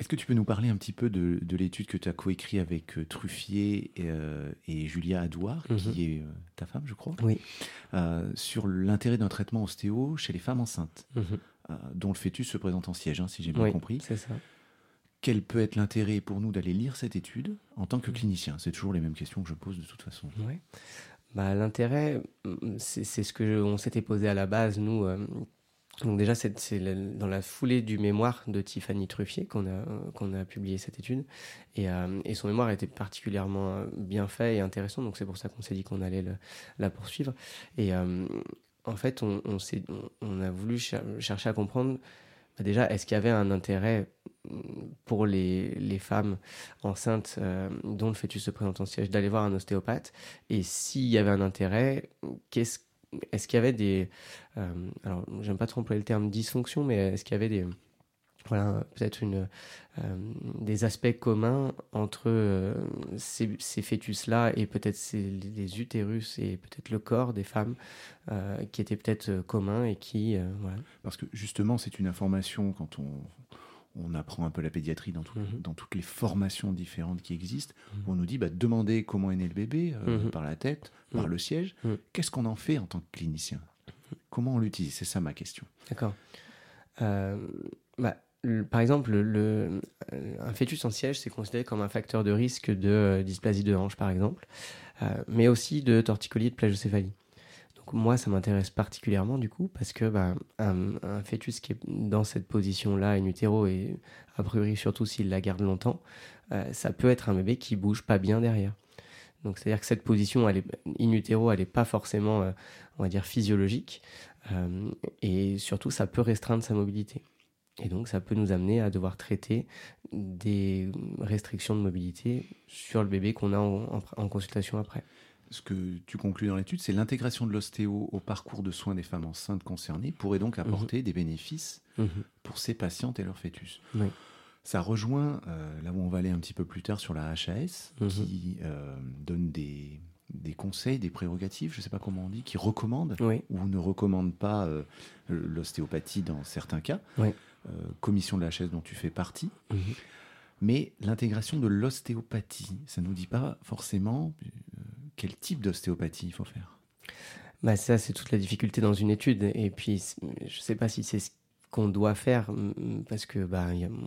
Est-ce que tu peux nous parler un petit peu de, l'étude que tu as coécrit avec euh, Truffier euh, et, Julia Adouard, qui mhm. est euh, ta femme, je crois, oui. sur l'intérêt d'un traitement ostéo chez les femmes enceintes, mhm. dont le fœtus se présente en siège, hein, si j'ai bien oui, compris. C'est ça. Quel peut être l'intérêt pour nous d'aller lire cette étude en tant que clinicien? C'est toujours les mêmes questions que je pose de toute façon. Oui. Bah, L'intérêt, c'est ce que on s'était posé à la base, nous donc déjà, c'est dans la foulée du mémoire de Tiffany Truffier qu'on a, qu'on a publié cette étude. Et, euh, son mémoire était particulièrement bien fait et intéressant, donc c'est pour ça qu'on s'est dit qu'on allait la poursuivre. Et euh, en fait, on, a voulu chercher à comprendre bah, déjà, est-ce qu'il y avait un intérêt pour les, les femmes enceintes euh, dont le fœtus se présente en siège d'aller voir un ostéopathe? Et s'il y avait un intérêt, qu'est-ce est-ce qu'il y avait des. Euh, alors, j'aime pas trop employer le terme dysfonction, mais est-ce qu'il y avait des. Voilà, peut-être une, euh, des aspects communs entre euh, ces, ces fœtus-là et peut-être les utérus et peut-être le corps des femmes qui étaient peut-être communs et qui. Parce que justement, c'est une information quand on, on apprend un peu la pédiatrie dans, mhm. dans toutes les formations différentes qui existent. Mhm. On nous dit, bah, demandez comment est né le bébé, euh, mhm. par la tête, par le siège. Qu'est-ce qu'on en fait en tant que clinicien? Comment on l'utilise? C'est ça ma question. D'accord. Euh, bah, par exemple, le, un fœtus en siège, c'est considéré comme un facteur de risque de euh, dysplasie de hanche, par exemple, mais aussi de torticolis de plagiocéphalie moi, ça m'intéresse particulièrement du coup parce que bah, un, fœtus qui est dans cette position-là in utero et a priori surtout s'il la garde longtemps, euh, ça peut être un bébé qui bouge pas bien derrière. Donc c'est-à-dire que cette position elle est, in utero, elle n'est pas forcément, euh, on va dire, physiologique euh, et surtout ça peut restreindre sa mobilité. Et donc, ça peut nous amener à devoir traiter des restrictions de mobilité sur le bébé qu'on a en, consultation après. Ce que tu conclus dans l'étude, c'est l'intégration de l'ostéo au parcours de soins des femmes enceintes concernées pourrait donc mhm. apporter des bénéfices mhm. pour ces patientes et leurs fœtus. Ça rejoint euh, là où on va aller un petit peu plus tard sur la HAS, mhm. qui euh, donne des, des conseils, des prérogatives, je ne sais pas comment on dit, qui recommandent ou ne recommandent pas euh, l'ostéopathie dans certains cas. Commission de la chaise dont tu fais partie. Mhm. Mais l'intégration de l'ostéopathie, ça ne nous dit pas forcément quel type d'ostéopathie il faut faire? Bah ça, c'est toute la difficulté dans une étude. Et puis, je ne sais pas si c'est ce qu'on doit faire, parce que bah,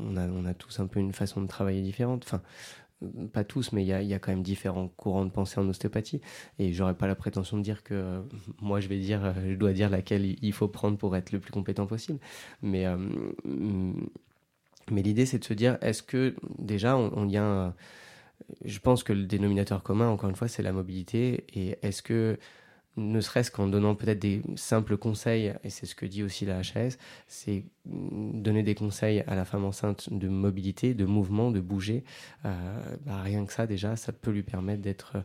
on, a, on a tous un peu une façon de travailler différente. Enfin, pas tous, mais il y a, quand même différents courants de pensée en ostéopathie. Et j'aurais pas la prétention de dire que euh, moi je vais dire, euh, je dois dire laquelle il faut prendre pour être le plus compétent possible. Mais, euh, mais l'idée c'est de se dire, est-ce que déjà on, y a je pense que le dénominateur commun, encore une fois, c'est la mobilité. Et est-ce que ne serait-ce qu'en donnant peut-être des simples conseils, et c'est ce que dit aussi la HAS, c'est donner des conseils à la femme enceinte de mobilité, de mouvement, de bouger. Euh, bah, rien que ça, déjà, ça peut lui permettre d'être,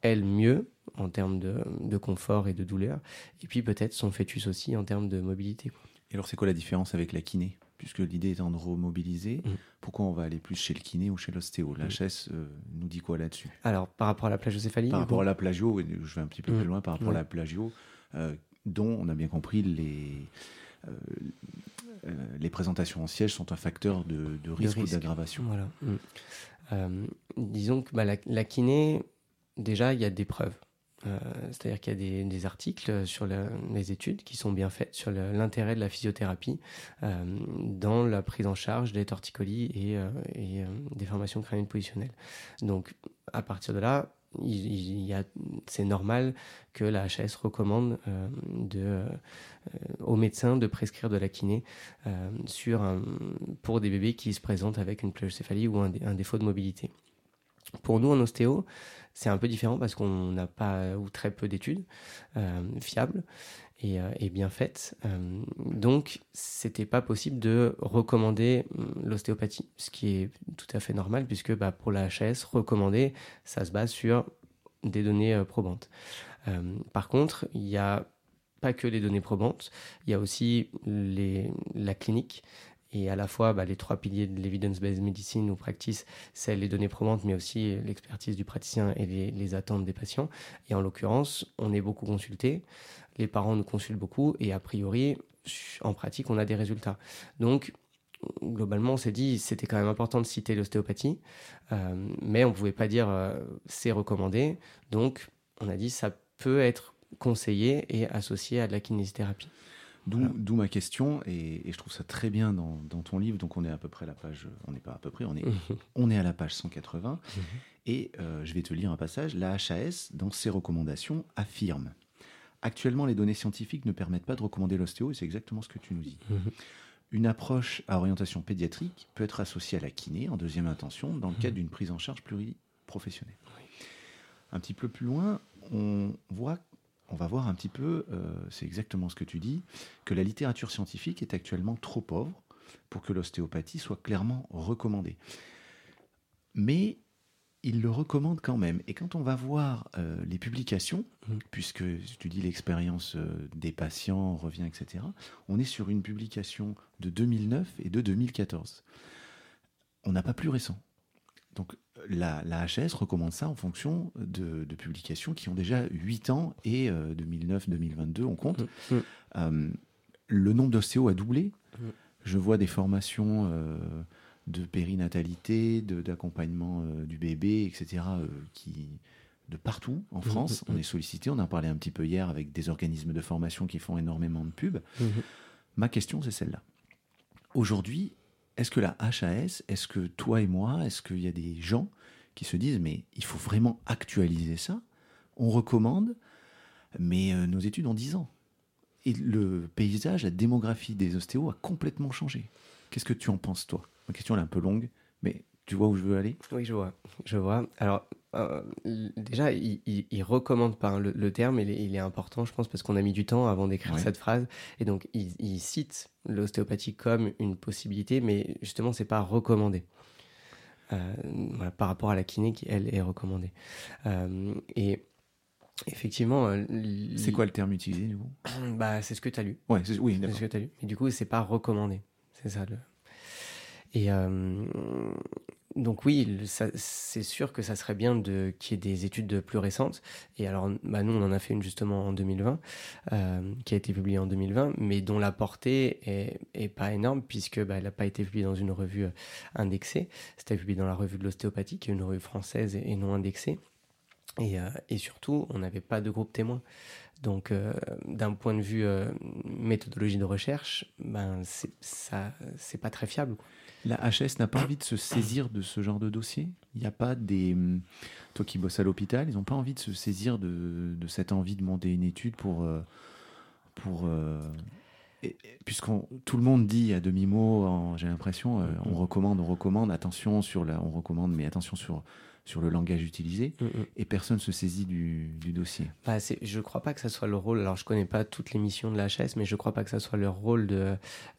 elle, mieux en termes de, confort et de douleur, et puis peut-être son fœtus aussi en termes de mobilité. Et alors, c'est quoi la différence avec la kiné? Puisque l'idée étant de remobiliser, mm. pourquoi on va aller plus chez le kiné ou chez l'ostéo? La mm. euh, nous dit quoi là-dessus? Alors, par rapport à la plagiocéphalie Par rapport à la plagio, je vais un petit peu plus mm. loin, par rapport à la plagio, euh, dont on a bien compris les, euh, les présentations en siège sont un facteur de, risque, d'aggravation. Voilà. disons que bah, la kiné, déjà, il y a des preuves. Euh, c'est-à-dire qu'il y a des, articles sur les études qui sont bien faites sur l'intérêt de la physiothérapie euh, dans la prise en charge des torticolis et, euh, des formations crâniennes positionnelles. Donc, à partir de là, c'est normal que la HAS recommande de, aux médecins de prescrire de la kiné pour des bébés qui se présentent avec une plagiocéphalie ou un défaut de mobilité. Pour nous, en ostéo, c'est un peu différent parce qu'on n'a pas ou très peu d'études euh, fiables et, euh, bien faites. Euh, donc, c'était pas possible de recommander hum, l'ostéopathie, ce qui est tout à fait normal puisque bah, pour la HS, recommander, ça se base sur des données probantes. par contre, il n'y a pas que les données probantes, il y a aussi la clinique et à la fois bah, les trois piliers de l'evidence-based medicine ou practice, c'est les données probantes, mais aussi l'expertise du praticien et les, attentes des patients. Et en l'occurrence, on est beaucoup consulté, les parents nous consultent beaucoup, et a priori, en pratique, on a des résultats. Donc, globalement, on s'est dit c'était quand même important de citer l'ostéopathie, euh, mais on ne pouvait pas dire euh, c'est recommandé. Donc, on a dit ça peut être conseillé et associé à de la kinésithérapie. D'où ma question, et, je trouve ça très bien dans, ton livre. Donc, on est à peu près à la page, on n'est pas à peu près, on est, [LAUGHS] on est à la page 180. Mhm. Et euh, je vais te lire un passage. La HAS, dans ses recommandations, affirme Actuellement, les données scientifiques ne permettent pas de recommander l'ostéo, et c'est exactement ce que tu nous dis. Mhm. Une approche à orientation pédiatrique peut être associée à la kiné en deuxième intention dans le cadre mhm. d'une prise en charge pluriprofessionnelle. Un petit peu plus loin, on voit on va voir un petit peu, euh, c'est exactement ce que tu dis, que la littérature scientifique est actuellement trop pauvre pour que l'ostéopathie soit clairement recommandée. Mais il le recommande quand même. Et quand on va voir euh, les publications, mmh. puisque tu dis l'expérience euh, des patients revient, etc., on est sur une publication de 2009 et de 2014. On n'a pas plus récent. Donc la, la, HS recommande ça en fonction de, publications qui ont déjà 8 ans et 2009-2022, euh, on compte. Mmh, mmh. Euh, le nombre d'ostéos a doublé. Mmh. Je vois des formations euh, de périnatalité, d'accompagnement du bébé, etc., qui, de partout en France. On est sollicité. On en parlait un petit peu hier avec des organismes de formation qui font énormément de pubs. Ma question, c'est celle-là. Aujourd'hui, est-ce que la HAS, est-ce que toi et moi, est-ce qu'il y a des gens qui se disent mais il faut vraiment actualiser ça? On recommande, mais euh, nos études ont 10 ans. Et le paysage, la démographie des ostéos a complètement changé. Qu'est-ce que tu en penses toi? Ma question est un peu longue, mais tu vois où je veux aller? Oui, je vois. Je vois. Alors, euh, déjà, il, il, recommande pas hein, le, terme, il est, il est, important, je pense, parce qu'on a mis du temps avant d'écrire cette phrase. Et donc, il, cite l'ostéopathie comme une possibilité, mais justement, c'est pas recommandé. Euh, voilà, par rapport à la kiné qui, elle, est recommandée. Euh, et effectivement. c'est quoi le terme utilisé, du coup? Bah, C'est ce que tu as lu. Ouais, oui, C'est ce que tu as lu. Et du coup, c'est pas recommandé. C'est ça le. Et, donc oui, c'est sûr que ça serait bien de qu'il y ait des études plus récentes. Et alors, bah nous, on en a fait une justement en 2020, euh, qui a été publiée en 2020, mais dont la portée est, pas énorme puisque bah, elle n'a pas été publiée dans une revue euh, indexée. C'était publié dans la revue de l'ostéopathie, qui est une revue française et, non indexée. Et, euh, et, surtout, on n'avait pas de groupe témoin. Donc, d'un point de vue méthodologie de recherche, ben, ça, c'est pas très fiable. La HS n'a pas envie de se saisir de ce genre de dossier? Il n'y a pas des... Hum, toi qui bosses à l'hôpital, ils n'ont pas envie de se saisir de, cette envie de monter une étude pour... Euh, pour euh, puisqu'on tout le monde dit à demi mot, j'ai l'impression, euh, on recommande, on recommande, attention sur la, on recommande, mais attention sur sur le langage utilisé mm, mm. et personne se saisit du, dossier. Bah, je ne crois pas que ça soit le rôle, alors je ne connais pas toutes les missions de la HS, mais je ne crois pas que ça soit leur rôle de,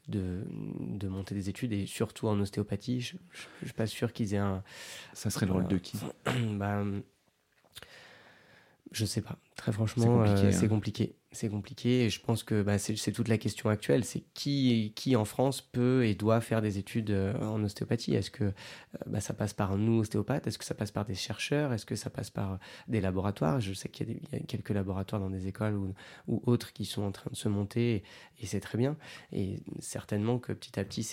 de, de, monter des études et surtout en ostéopathie. Je ne suis pas sûr qu'ils aient un. Ça serait le rôle de qui? [CLEARS THROAT] Bah, Je sais pas. Très franchement, c'est compliqué. Euh, hein c'est compliqué et je pense que bah, c'est toute la question actuelle. C'est qui, qui en France peut et doit faire des études euh, en ostéopathie? Est-ce que euh, bah, ça passe par nous, ostéopathes? Est-ce que ça passe par des chercheurs? Est-ce que ça passe par des laboratoires? Je sais qu'il y, a quelques laboratoires dans des écoles ou, autres qui sont en train de se monter et, c'est très bien. Et certainement que petit à petit,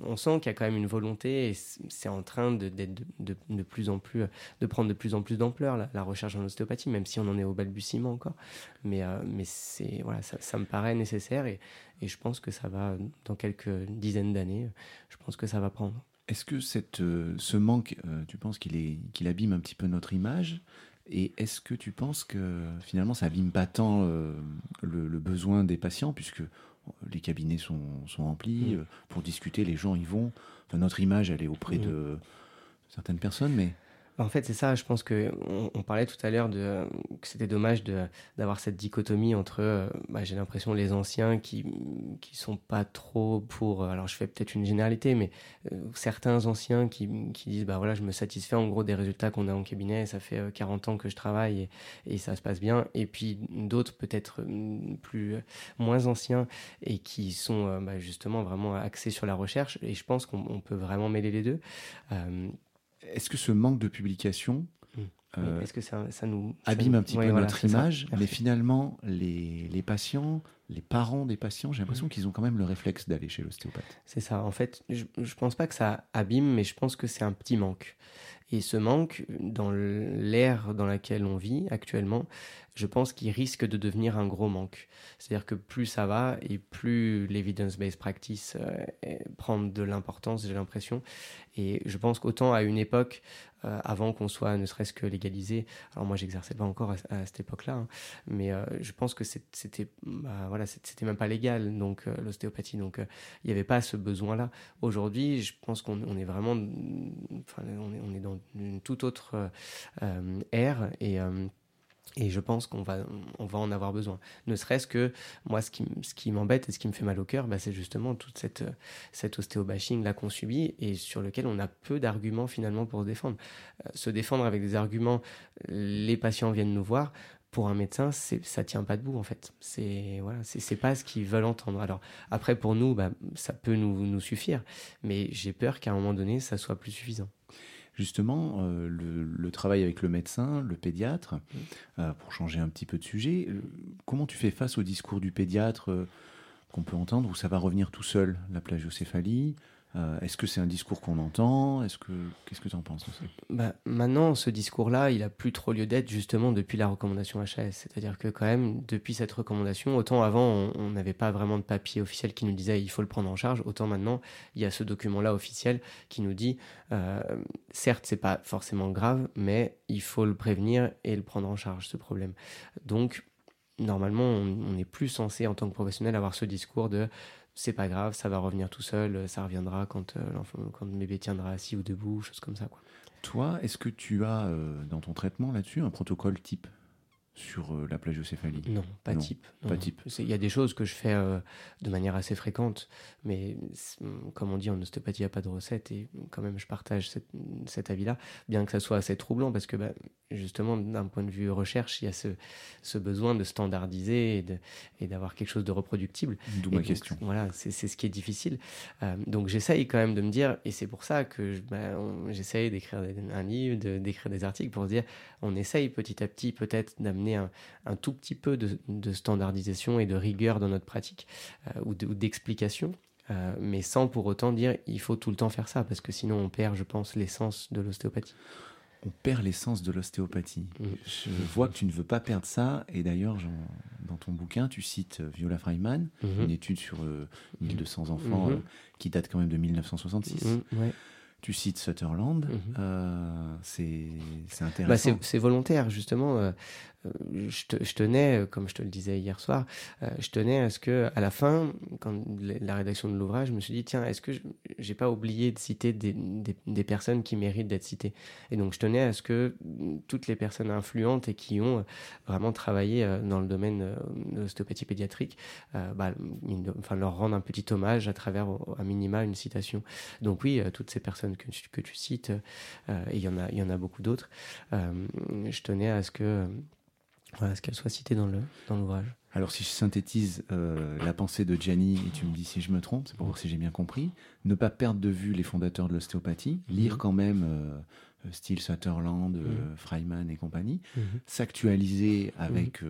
on sent qu'il y a quand même une volonté et c'est en train de, de, de, de, plus en plus, de prendre de plus en plus d'ampleur la, recherche en ostéopathie, même si on en est au balbutiement encore. Mais, euh, c'est voilà, ça, me paraît nécessaire et, et, je pense que ça va dans quelques dizaines d'années. Je pense que ça va prendre. Est-ce que cette, euh, ce manque, euh, tu penses qu'il est qu'il abîme un petit peu notre image et est-ce que tu penses que finalement ça abîme pas tant le, besoin des patients puisque les cabinets sont, sont remplis mm. pour discuter, les gens y vont. Enfin, notre image, elle est auprès mm. de certaines personnes, mais en fait, c'est ça. Je pense que on, parlait tout à l'heure de que c'était dommage d'avoir cette dichotomie entre, euh, bah, j'ai l'impression, les anciens qui qui sont pas trop pour. Euh, alors, je fais peut-être une généralité, mais euh, certains anciens qui, qui disent, bah voilà, je me satisfais en gros des résultats qu'on a en cabinet. Ça fait 40 ans que je travaille et, et ça se passe bien. Et puis d'autres peut-être plus moins anciens et qui sont bah, justement vraiment axés sur la recherche. Et je pense qu'on peut vraiment mêler les deux. Est-ce que ce manque de publication hmm. euh, Est-ce que ça, nous abîme un petit peu notre image Mais finalement, les, les, patients, les parents des patients, j'ai l'impression qu'ils ont quand même le réflexe d'aller chez l'ostéopathe. C'est ça. En fait, je ne pense pas que ça abîme, mais je pense que c'est un petit manque. Et ce manque, dans l'ère dans laquelle on vit actuellement, je pense qu'il risque de devenir un gros manque. C'est-à-dire que plus ça va et plus l'evidence-based practice euh, prend de l'importance, j'ai l'impression. Et je pense qu'autant à une époque, euh, avant qu'on soit ne serait-ce que légalisé, alors moi j'exerçais pas encore à, cette époque-là, hein, mais euh, je pense que c'était bah, voilà, c'était même pas légal, donc l'ostéopathie, donc il n'y avait pas ce besoin-là. Aujourd'hui, je pense qu'on est vraiment, enfin, on est, on est dans une toute autre ère et et je pense qu'on va, on va en avoir besoin. Ne serait-ce que, moi, ce qui, ce qui m'embête et ce qui me fait mal au cœur, bah, c'est justement toute cette, cette ostéobashing-là qu'on subit et sur lequel on a peu d'arguments finalement pour se défendre. Euh, se défendre avec des arguments, les patients viennent nous voir. Pour un médecin, ça tient pas debout en fait. C'est voilà, c'est pas ce qu'ils veulent entendre. Alors après, pour nous, bah, ça peut nous, nous suffire, mais j'ai peur qu'à un moment donné, ça soit plus suffisant justement euh, le, travail avec le médecin, le pédiatre, euh, pour changer un petit peu de sujet. Euh, comment tu fais face au discours du pédiatre qu'on peut entendre où ça va revenir tout seul, la plagiocéphalie euh, est-ce que c'est un discours qu'on entend? Est-ce que qu'est-ce que tu en penses bah, Maintenant, ce discours-là, il a plus trop lieu d'être justement depuis la recommandation HAS. C'est-à-dire que quand même, depuis cette recommandation, autant avant, on n'avait pas vraiment de papier officiel qui nous disait il faut le prendre en charge, autant maintenant, il y a ce document-là officiel qui nous dit euh, certes, c'est pas forcément grave, mais il faut le prévenir et le prendre en charge ce problème. Donc normalement, on n'est plus censé en tant que professionnel avoir ce discours de c'est pas grave, ça va revenir tout seul, ça reviendra quand, quand le bébé tiendra assis ou debout, choses comme ça. Quoi. Toi, est-ce que tu as dans ton traitement là-dessus un protocole type? Sur euh, la plagiocéphalie Non, pas type. pas type. Il y a des choses que je fais euh, de manière assez fréquente, mais comme on dit en ostéopathie, il n'y a pas de recette et quand même je partage cet avis-là, bien que ça soit assez troublant parce que bah, justement d'un point de vue recherche, il y a ce, ce besoin de standardiser et d'avoir quelque chose de reproductible. D'où ma question. Voilà, c'est ce qui est difficile. Euh, donc j'essaye quand même de me dire, et c'est pour ça que bah, j'essaye d'écrire un livre, d'écrire des articles pour se dire, on essaye petit à petit peut-être d'amener un, tout petit peu de, standardisation et de rigueur dans notre pratique euh, ou d'explication. Euh, mais sans pour autant dire il faut tout le temps faire ça, parce que sinon on perd, je pense, l'essence de l'ostéopathie. On perd l'essence de l'ostéopathie. Mm. Je vois que tu ne veux pas perdre ça, et d'ailleurs, dans ton bouquin, tu cites euh, Viola Freiman, mm-hmm. une étude sur 1200 enfants mm-hmm. qui date quand même de 1966. Mm-hmm. Tu cites Sutherland, c'est bah, intéressant. c'est volontaire, justement. Euh, je, tenais, euh, comme je te le disais hier soir, euh, je tenais à ce que, à la fin, quand la rédaction de l'ouvrage, je me suis dit, tiens, est-ce que j'ai pas oublié de citer des, personnes qui méritent d'être citées? Et donc, je tenais à ce que toutes les personnes influentes et qui ont vraiment travaillé dans le domaine de l'ostéopathie pédiatrique, bah, enfin, leur rendre un petit hommage à travers, à minima, une citation. Donc oui, toutes ces personnes que tu, que tu cites, et il y il y en a beaucoup d'autres, je tenais à ce que voilà, ce qu'elle soit citée dans l'ouvrage. Dans Alors, si je synthétise euh, la pensée de Gianni, et tu me dis si je me trompe, c'est pour voir si j'ai bien compris, ne pas perdre de vue les fondateurs de l'ostéopathie, lire mhm. quand même euh, style Sutherland, euh, mhm. Freiman et compagnie, mhm. s'actualiser avec.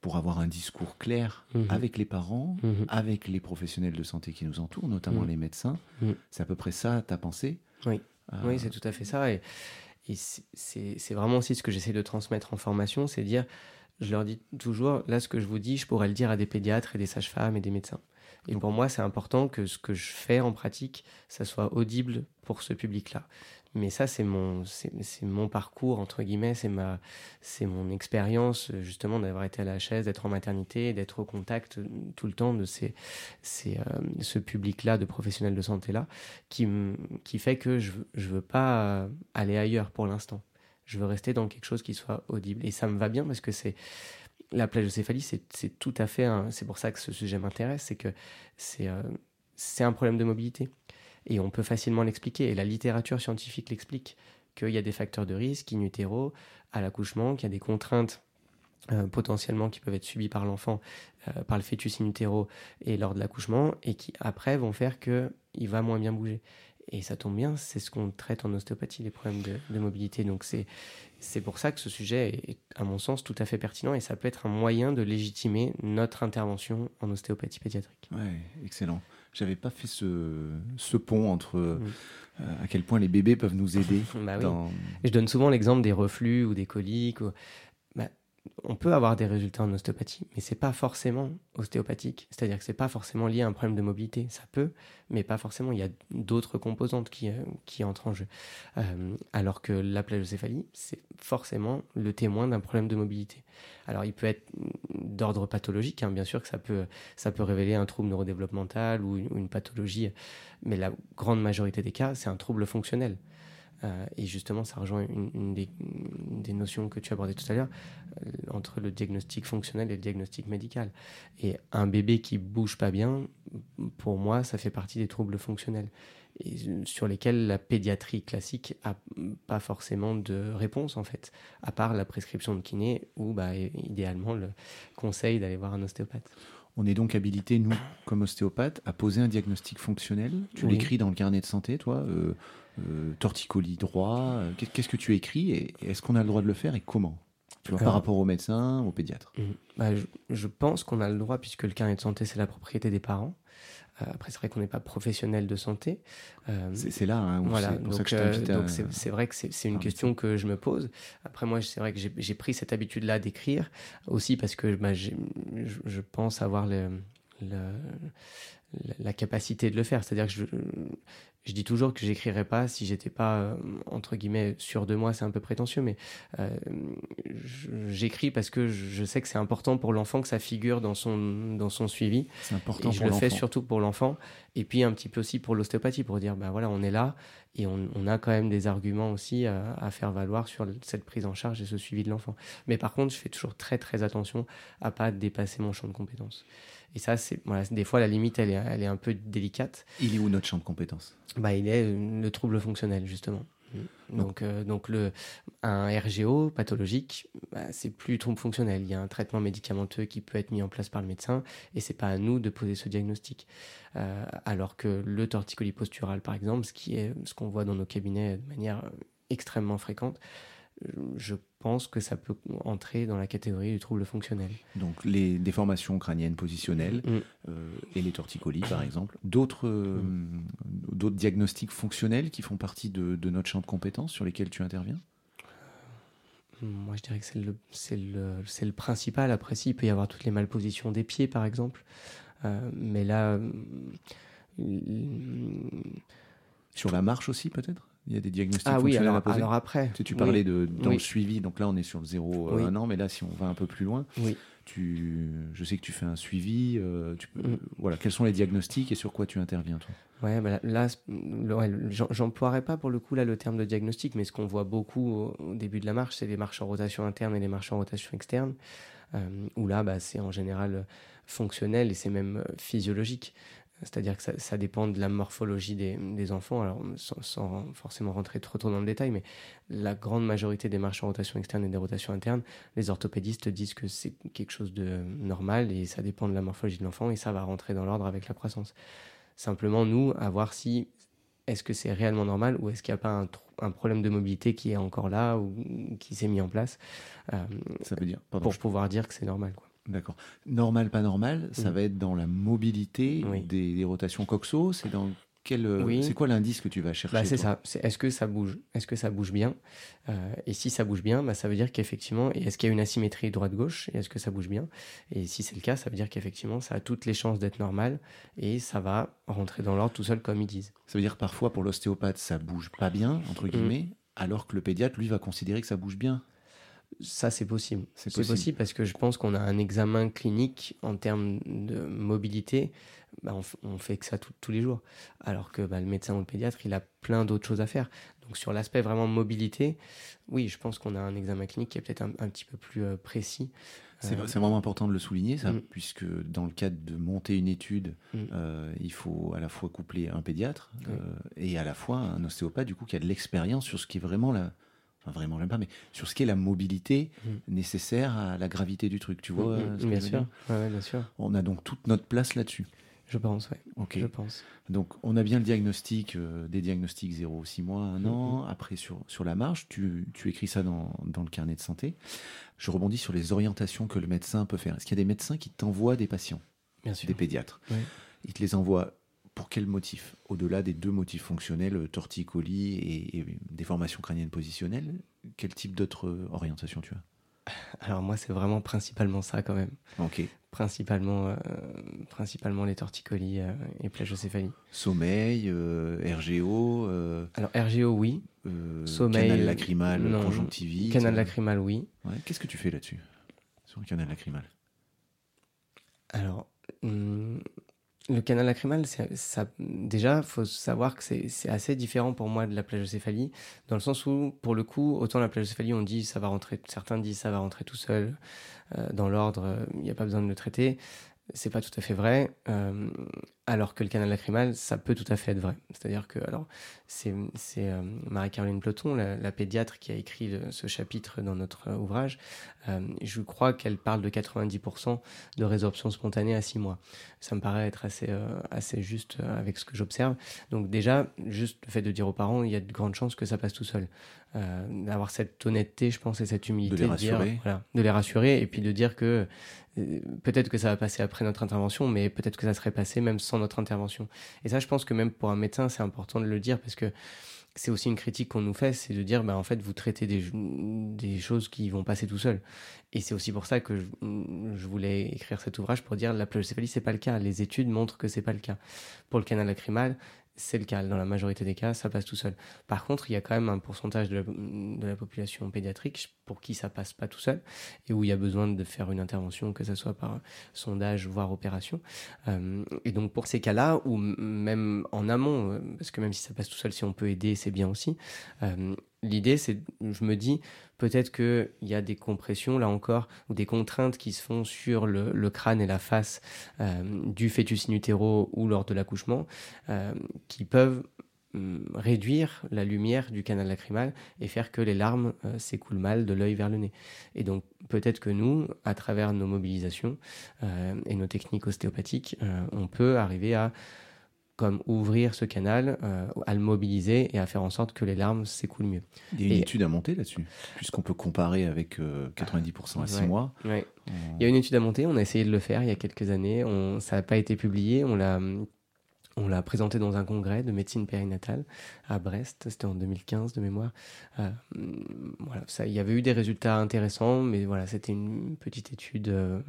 pour avoir un discours clair avec les parents, avec les professionnels de santé qui nous entourent, notamment les médecins. C'est à peu près ça ta pensée? Oui, oui c'est tout à fait ça. Et, et c'est vraiment aussi ce que j'essaie de transmettre en formation, c'est dire, je leur dis toujours, là ce que je vous dis, je pourrais le dire à des pédiatres et des sages-femmes et des médecins. Et pour moi, c'est important que ce que je fais en pratique, ça soit audible pour ce public-là. Mais ça, c'est mon, parcours, entre guillemets, c'est, ma, c'est mon expérience, justement, d'avoir été à la chaise, d'être en maternité, d'être au contact tout le temps de euh, ce public-là, de professionnels de santé-là, qui, qui fait que je ne veux pas aller ailleurs pour l'instant. Je veux rester dans quelque chose qui soit audible. Et ça me va bien parce que c'est. La plagiocéphalie, c'est, c'est tout à fait. c'est pour ça que ce sujet m'intéresse, c'est que c'est, euh, c'est un problème de mobilité et on peut facilement l'expliquer. Et la littérature scientifique l'explique qu'il y a des facteurs de risque in utero à l'accouchement, qu'il y a des contraintes euh, potentiellement qui peuvent être subies par l'enfant, euh, par le fœtus in utero et lors de l'accouchement, et qui après vont faire qu'il va moins bien bouger. Et ça tombe bien, c'est ce qu'on traite en ostéopathie, les problèmes de, mobilité. Donc c'est, c'est pour ça que ce sujet est, à mon sens, tout à fait pertinent et ça peut être un moyen de légitimer notre intervention en ostéopathie pédiatrique. Ouais, excellent. J'avais pas fait ce, ce pont entre euh, à quel point les bébés peuvent nous aider. [LAUGHS] bah oui. Je donne souvent l'exemple des reflux ou des coliques. Ou... On peut avoir des résultats en ostéopathie, mais c'est pas forcément ostéopathique. C'est-à-dire que c'est pas forcément lié à un problème de mobilité. Ça peut, mais pas forcément. Il y a d'autres composantes qui, euh, entrent en jeu. Euh, alors que la plagiocéphalie, c'est forcément le témoin d'un problème de mobilité. Alors, il peut être d'ordre pathologique, hein, bien sûr que ça peut, ça peut révéler un trouble neurodéveloppemental ou une pathologie, mais la grande majorité des cas, c'est un trouble fonctionnel. Euh, et justement, ça rejoint une, des, notions que tu abordais tout à l'heure, euh, entre le diagnostic fonctionnel et le diagnostic médical. Et un bébé qui bouge pas bien, pour moi, ça fait partie des troubles fonctionnels. Et sur lesquels la pédiatrie classique a pas forcément de réponse en fait, à part la prescription de kiné ou bah, idéalement le conseil d'aller voir un ostéopathe. On est donc habilité, nous, comme ostéopathes, à poser un diagnostic fonctionnel. Tu l'écris dans le carnet de santé, toi euh, euh, torticolis droit euh, Qu'est-ce que tu écris et est-ce qu'on a le droit de le faire et comment? Tu vois, par rapport aux médecins, aux pédiatres mmh. bah, je, pense qu'on a le droit puisque le carnet de santé c'est la propriété des parents. Euh, après, c'est vrai qu'on n'est pas professionnel de santé. c'est là, hein, voilà. donc, c'est vrai que c'est une question que je me pose. Après, moi, c'est vrai que j'ai pris cette habitude-là d'écrire aussi parce que bah, je, je, pense avoir le, le, la capacité de le faire. C'est-à-dire que je, je dis toujours que j'écrirais pas si j'étais pas euh, entre guillemets sûr de moi c'est un peu prétentieux mais euh, j'écris parce que je sais que c'est important pour l'enfant que ça figure dans son dans son suivi. C'est important et je le fais surtout pour l'enfant. Et puis un petit peu aussi pour l'ostéopathie pour dire ben voilà on est là et on, on a quand même des arguments aussi à, à, faire valoir sur cette prise en charge et ce suivi de l'enfant. Mais par contre je fais toujours très très attention à pas dépasser mon champ de compétences et ça, c'est voilà, des fois la limite, elle est, elle est un peu délicate. Il est où notre champ de compétences? Bah, il est euh, le trouble fonctionnel justement. Donc, euh, donc le, un RGO pathologique, bah, c'est plus trouble fonctionnel. Il y a un traitement médicamenteux qui peut être mis en place par le médecin et c'est pas à nous de poser ce diagnostic. Euh, alors que le torticolis postural, par exemple, ce qui est ce qu'on voit dans nos cabinets de manière extrêmement fréquente, je pense que ça peut entrer dans la catégorie du trouble fonctionnel. Donc les déformations crâniennes positionnelles mm. euh, et les torticolis par exemple. D'autres euh, mm. d'autres diagnostics fonctionnels qui font partie de, de, notre champ de compétences sur lesquels tu interviens? Moi je dirais que c'est le, le, le, principal. Après si, il peut y avoir toutes les malpositions des pieds par exemple. Euh, mais là... Sur la marche aussi peut-être? Il y a des diagnostics ah, oui, alors, à poser. alors après. Tu, tu parlais de dans le suivi, donc là on est sur le 0 1 an, mais là si on va un peu plus loin, tu, je sais que tu fais un suivi. Euh, tu mm. Voilà, quels sont les diagnostics et sur quoi tu interviens toi? Ouais, bah là, j'emploierais pas pour le coup là le terme de diagnostic, mais ce qu'on voit beaucoup au, début de la marche, c'est les marches en rotation interne et les marches en rotation externe, euh, où là, bah, c'est en général fonctionnel et c'est même euh, physiologique. C'est-à-dire que ça, ça, dépend de la morphologie des, des enfants, alors sans, sans, forcément rentrer trop trop dans le détail, mais la grande majorité des marches en rotation externe et des rotations internes, les orthopédistes disent que c'est quelque chose de normal et ça dépend de la morphologie de l'enfant et ça va rentrer dans l'ordre avec la croissance. Simplement, nous, à voir si est-ce que c'est réellement normal ou est-ce qu'il n'y a pas un, un, problème de mobilité qui est encore là ou qui s'est mis en place euh, ça veut dire, pour pouvoir dire que c'est normal. Quoi. D'accord. Normal, pas normal, ça mm. va être dans la mobilité des, rotations coxo. C'est dans quel, euh, c'est quoi l'indice que tu vas chercher bah, C'est ça. est-ce que ça bouge Est-ce que ça bouge bien euh, Et si ça bouge bien, bah, ça veut dire qu'effectivement, est-ce qu'il y a une asymétrie droite-gauche Et est-ce que ça bouge bien Et si c'est le cas, ça veut dire qu'effectivement, ça a toutes les chances d'être normal et ça va rentrer dans l'ordre tout seul, comme ils disent. Ça veut dire parfois pour l'ostéopathe, ça bouge pas bien entre mm. guillemets, alors que le pédiatre, lui, va considérer que ça bouge bien. Ça, c'est possible. C'est possible. parce que je pense qu'on a un examen clinique en termes de mobilité. Bah, on, fait que ça tous les jours. Alors que bah, le médecin ou le pédiatre, il a plein d'autres choses à faire. Donc, sur l'aspect vraiment mobilité, oui, je pense qu'on a un examen clinique qui est peut-être un, petit peu plus euh, précis. C'est euh, vraiment important de le souligner, ça, mm. puisque dans le cadre de monter une étude, mm. euh, il faut à la fois coupler un pédiatre et à la fois un ostéopathe, du coup, qui a de l'expérience sur ce qui est vraiment la vraiment j'aime pas, mais sur ce qu'est la mobilité mm. nécessaire à la gravité du truc, tu vois mm, mm, bien, sûr. bien sûr. On a donc toute notre place là-dessus. Je pense, oui. Ok. Je pense. Donc, on a bien le diagnostic, euh, des diagnostics 0, 6 mois, 1 an. Après, sur, sur la marge, tu, tu écris ça dans, dans, le carnet de santé. Je rebondis sur les orientations que le médecin peut faire. Est-ce qu'il y a des médecins qui t'envoient des patients? Bien sûr. Des pédiatres oui. Ils te les envoient pour quel motif? Au-delà des deux motifs fonctionnels, euh, torticolis et, et déformation crânienne positionnelle, quel type d'autre orientation tu as? [LAUGHS] Alors moi, c'est vraiment principalement ça quand même. Ok. Principalement, euh, principalement les torticolis euh, et plagiocéphalie. Sommeil, euh, RGO. Alors RGO, oui. Sommeil. Canal lacrymal, non. conjonctivite. Canal lacrymal, oui. Ouais. Qu'est-ce que tu fais là-dessus? Sur le canal lacrymal? Alors, hum, le canal lacrymal, ça, déjà, faut savoir que c'est assez différent pour moi de la plagiocéphalie, dans le sens où, pour le coup, autant la plagiocéphalie, on dit ça va rentrer, certains disent ça va rentrer tout seul, euh, dans l'ordre, il n'y a pas besoin de le traiter. C'est pas tout à fait vrai. Euh, alors que le canal lacrymal, ça peut tout à fait être vrai. C'est-à-dire que, alors, c'est euh, Marie-Caroline Ploton, la, pédiatre, qui a écrit ce chapitre dans notre euh, ouvrage. Euh, je crois qu'elle parle de 90% de résorption spontanée à 6 mois. Ça me paraît être assez, assez juste avec ce que j'observe. Donc déjà, juste le fait de dire aux parents, il y a de grandes chances que ça passe tout seul. D'avoir cette honnêteté, je pense, et cette humilité. De les rassurer. De, dire, voilà, de les rassurer, et puis de dire que peut-être que ça va passer après notre intervention, mais peut-être que ça serait passé même sans notre intervention. Et ça, je pense que même pour un médecin, c'est important de le dire parce que c'est aussi une critique qu'on nous fait, c'est de dire, bah, en fait, vous traitez des, des choses qui vont passer tout seul. Et c'est aussi pour ça que je, voulais écrire cet ouvrage pour dire, la plagiocéphalie, c'est pas le cas. Les études montrent que c'est pas le cas. Pour le canal lacrymal, c'est le cas. Dans la majorité des cas, ça passe tout seul. Par contre, il y a quand même un pourcentage de la, population pédiatrique pour qui ça passe pas tout seul et où il y a besoin de faire une intervention, que ce soit par sondage, voire opération. Euh, et donc, pour ces cas-là, ou même en amont, euh, parce que même si ça passe tout seul, si on peut aider, c'est bien aussi. Euh, l'idée, c'est, je me dis, peut-être qu'il y a des compressions, là encore, ou des contraintes qui se font sur le, crâne et la face du fœtus in utero ou lors de l'accouchement, qui peuvent réduire la lumière du canal lacrymal et faire que les larmes euh, s'écoulent mal de l'œil vers le nez. Et donc peut-être que nous, à travers nos mobilisations euh, et nos techniques ostéopathiques, euh, on peut arriver à comme ouvrir ce canal, à le mobiliser et à faire en sorte que les larmes s'écoulent mieux. Il y a une étude à monter là-dessus, puisqu'on peut comparer avec 90% à 6 mois. Il y a une étude à monter, on a essayé de le faire il y a quelques années, on, ça n'a pas été publié, on l'a on l'a présenté dans un congrès de médecine périnatale à Brest, c'était en 2015 de mémoire. Euh, ça, il y avait eu des résultats intéressants, mais voilà, c'était une petite étude euh,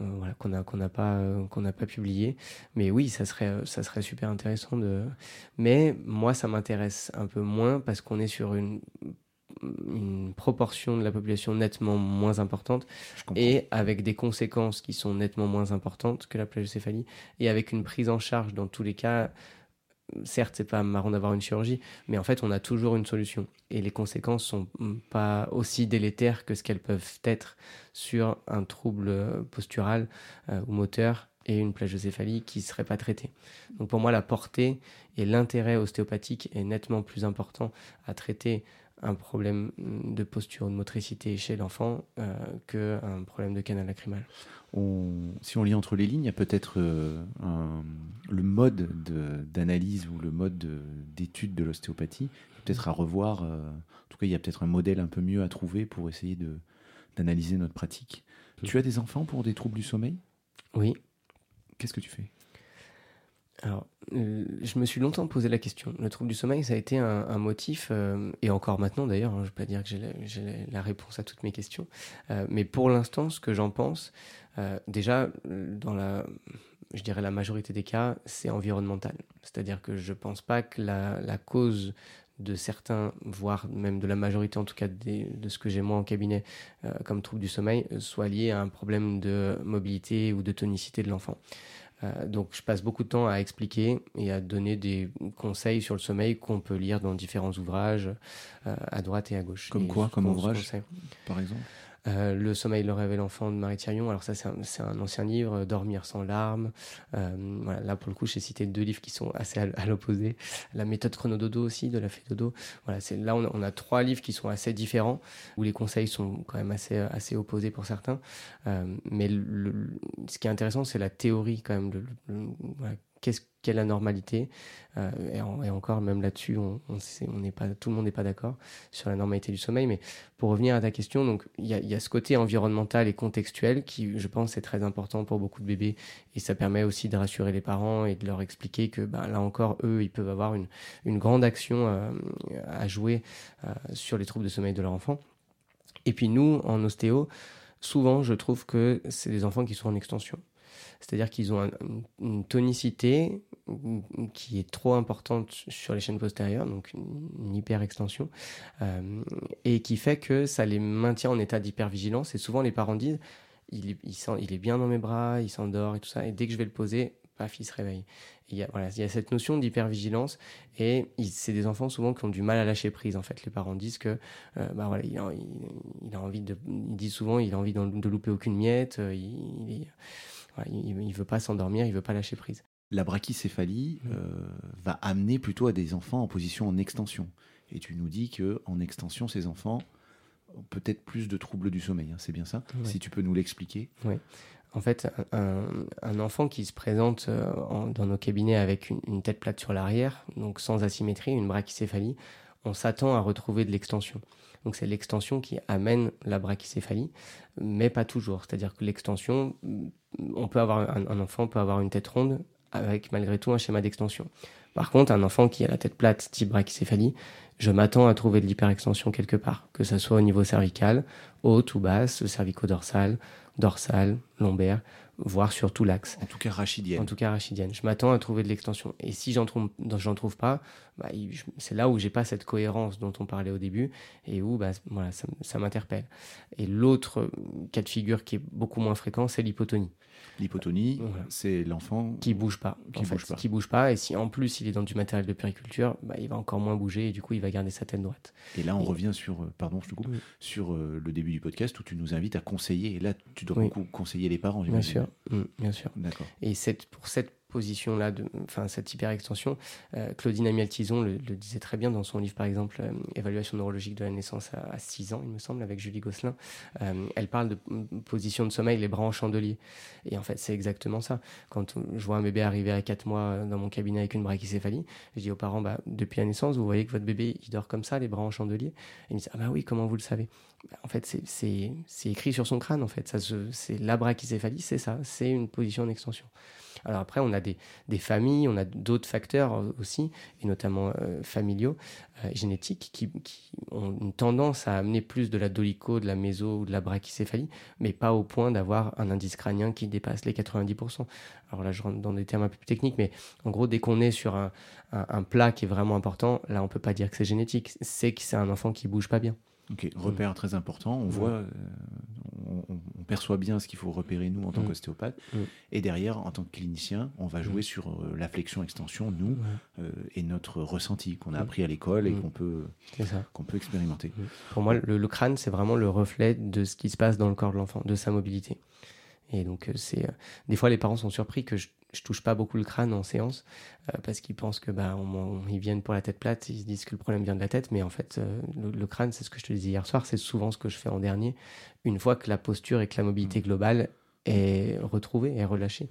euh, qu'on n'a pas qu'on n'a pas publié. Mais oui, ça serait ça serait super intéressant de. Mais moi, ça m'intéresse un peu moins parce qu'on est sur une une proportion de la population nettement moins importante et avec des conséquences qui sont nettement moins importantes que la plagiocéphalie et avec une prise en charge dans tous les cas certes c'est pas marrant d'avoir une chirurgie mais en fait on a toujours une solution et les conséquences sont pas aussi délétères que ce qu'elles peuvent être sur un trouble postural euh, ou moteur et une plagiocéphalie qui ne serait pas traitée. Donc pour moi, la portée et l'intérêt ostéopathique est nettement plus important à traiter un problème de posture, de motricité chez l'enfant euh, qu'un problème de canal lacrymal. si on lit entre les lignes, il y a peut-être euh, le mode d'analyse ou le mode d'étude de, l'ostéopathie, peut-être à revoir. Euh, en tout cas, il y a peut-être un modèle un peu mieux à trouver pour essayer d'analyser notre pratique. Tu as des enfants pour des troubles du sommeil? Oui. Qu'est-ce que tu fais? Alors, euh, je me suis longtemps posé la question. Le trouble du sommeil, ça a été un, motif, euh, et encore maintenant d'ailleurs, hein, je ne vais pas dire que j'ai la, réponse à toutes mes questions, euh, mais pour l'instant, ce que j'en pense, déjà, dans la, je dirais la majorité des cas, c'est environnemental. C'est-à-dire que je ne pense pas que la, cause de certains, voire même de la majorité en tout cas de ce que j'ai moi en cabinet comme trouble du sommeil, soit liée à un problème de mobilité ou de tonicité de l'enfant. Euh, donc je passe beaucoup de temps à expliquer et à donner des conseils sur le sommeil qu'on peut lire dans différents ouvrages euh, à droite et à gauche. Comme quoi, comme ouvrage, par exemple euh, le sommeil, le rêve et l'enfant de Marie Thirion. Alors ça, c'est un, ancien livre, Dormir sans larmes. Euh, voilà, là, pour le coup, j'ai cité deux livres qui sont assez à, l'opposé. La méthode chronododo aussi, de la fée dodo. Voilà, c'est là, on a, trois livres qui sont assez différents, où les conseils sont quand même assez, assez opposés pour certains. Euh, mais ce qui est intéressant, c'est la théorie quand même. voilà, qu'est-ce qu'est la normalité euh, et, encore même là-dessus on, pas tout le monde n'est pas d'accord sur la normalité du sommeil mais pour revenir à ta question donc il y a, ce côté environnemental et contextuel qui je pense est très important pour beaucoup de bébés et ça permet aussi de rassurer les parents et de leur expliquer que ben, là encore eux ils peuvent avoir une, une grande action euh, à jouer euh, sur les troubles de sommeil de leur enfant. Et puis nous en ostéo souvent je trouve que c'est des enfants qui sont en extension c'est-à-dire qu'ils ont une tonicité qui est trop importante sur les chaînes postérieures, donc une, hyper-extension, euh, et qui fait que ça les maintient en état d'hypervigilance. Et souvent, les parents disent il, il, est bien dans mes bras, il s'endort et tout ça, et dès que je vais le poser, paf, il se réveille. Il y, a, il cette notion d'hypervigilance et c'est des enfants souvent qui ont du mal à lâcher prise. En fait, les parents disent que, euh, bah voilà, il a, il, a, envie de, souvent, il a envie de, de louper aucune miette. Euh, il, il ne veut pas s'endormir, il veut pas lâcher prise. La brachycéphalie mm. euh, va amener plutôt à des enfants en position en extension. Et tu nous dis que en extension, ces enfants ont peut-être plus de troubles du sommeil. Hein, c'est bien ça Si tu peux nous l'expliquer. Oui. En fait, un, enfant qui se présente euh, dans nos cabinets avec une, tête plate sur l'arrière, donc sans asymétrie, une brachycéphalie, on s'attend à retrouver de l'extension. Donc c'est l'extension qui amène la brachycéphalie, mais pas toujours. C'est-à-dire que l'extension, on peut avoir un, enfant peut avoir une tête ronde avec malgré tout un schéma d'extension. Par contre, un enfant qui a la tête plate, type brachycéphalie, je m'attends à trouver de l'hyperextension quelque part, que ce soit au niveau cervical, haute ou basse, cervico-dorsal, dorsal, lombaire, voire sur tout l'axe. En tout cas rachidienne. En tout cas rachidienne. Je m'attends à trouver de l'extension. Et si j'en trouve, j'en trouve pas, bah, c'est là où j'ai pas cette cohérence dont on parlait au début et où bah, voilà, ça, ça m'interpelle. Et l'autre cas de figure qui est beaucoup moins fréquent, c'est l'hypotonie. L'hypotonie, c'est l'enfant qui bouge pas, qui bouge pas, qui bouge pas. Et si en plus il est dans du matériel de périculture, bah, il va encore moins bouger et du coup il va garder sa tête droite. Et là on revient sur, euh, pardon, je te coupe, sur euh, le début du podcast où tu nous invites à conseiller. Et là tu dois beaucoup conseiller les parents. Bien sûr, mmh, bien sûr. D'accord. Et cette, pour cette position-là, enfin cette hyperextension. Euh, Claudine Amiel-Tison le, disait très bien dans son livre, par exemple, euh, Évaluation neurologique de la naissance à, 6 ans, il me semble, avec Julie Gosselin. Euh, elle parle de position de sommeil, les bras en chandelier. Et en fait, c'est exactement ça. Quand je vois un bébé arriver à 4 mois dans mon cabinet avec une brachycéphalie, je dis aux parents, bah, depuis la naissance, vous voyez que votre bébé, il dort comme ça, les bras en chandelier. Et ils me disent, ah bah oui, comment vous le savez? Bah, en fait, c'est écrit sur son crâne, en fait. C'est la brachycéphalie, c'est ça, c'est une position d'extension. Alors après, on a des, familles, on a d'autres facteurs aussi, et notamment euh, familiaux, euh, génétiques, qui, ont une tendance à amener plus de la dolicho, de la méso ou de la brachycéphalie, mais pas au point d'avoir un indice crânien qui dépasse les 90%. Alors là, je rentre dans des termes un peu plus techniques, mais en gros, dès qu'on est sur un, plat qui est vraiment important, là, on peut pas dire que c'est génétique, c'est que c'est un enfant qui bouge pas bien. Ok, repère très important. On voit, euh, on, perçoit bien ce qu'il faut repérer nous en tant qu'ostéopathe. Et derrière, en tant que clinicien, on va jouer sur euh, la flexion-extension, nous, euh, et notre ressenti qu'on a appris à l'école et qu'on peut, qu'on peut expérimenter. Pour moi, le crâne, c'est vraiment le reflet de ce qui se passe dans le corps de l'enfant, de sa mobilité. Et donc, euh, c'est euh, des fois, les parents sont surpris que je, je touche pas beaucoup le crâne en séance euh, parce qu'ils pensent que bah ils viennent pour la tête plate, ils se disent que le problème vient de la tête, mais en fait, le, crâne, c'est ce que je te disais hier soir, c'est souvent ce que je fais en dernier, une fois que la posture et que la mobilité mmh. globale est retrouvée, est relâchée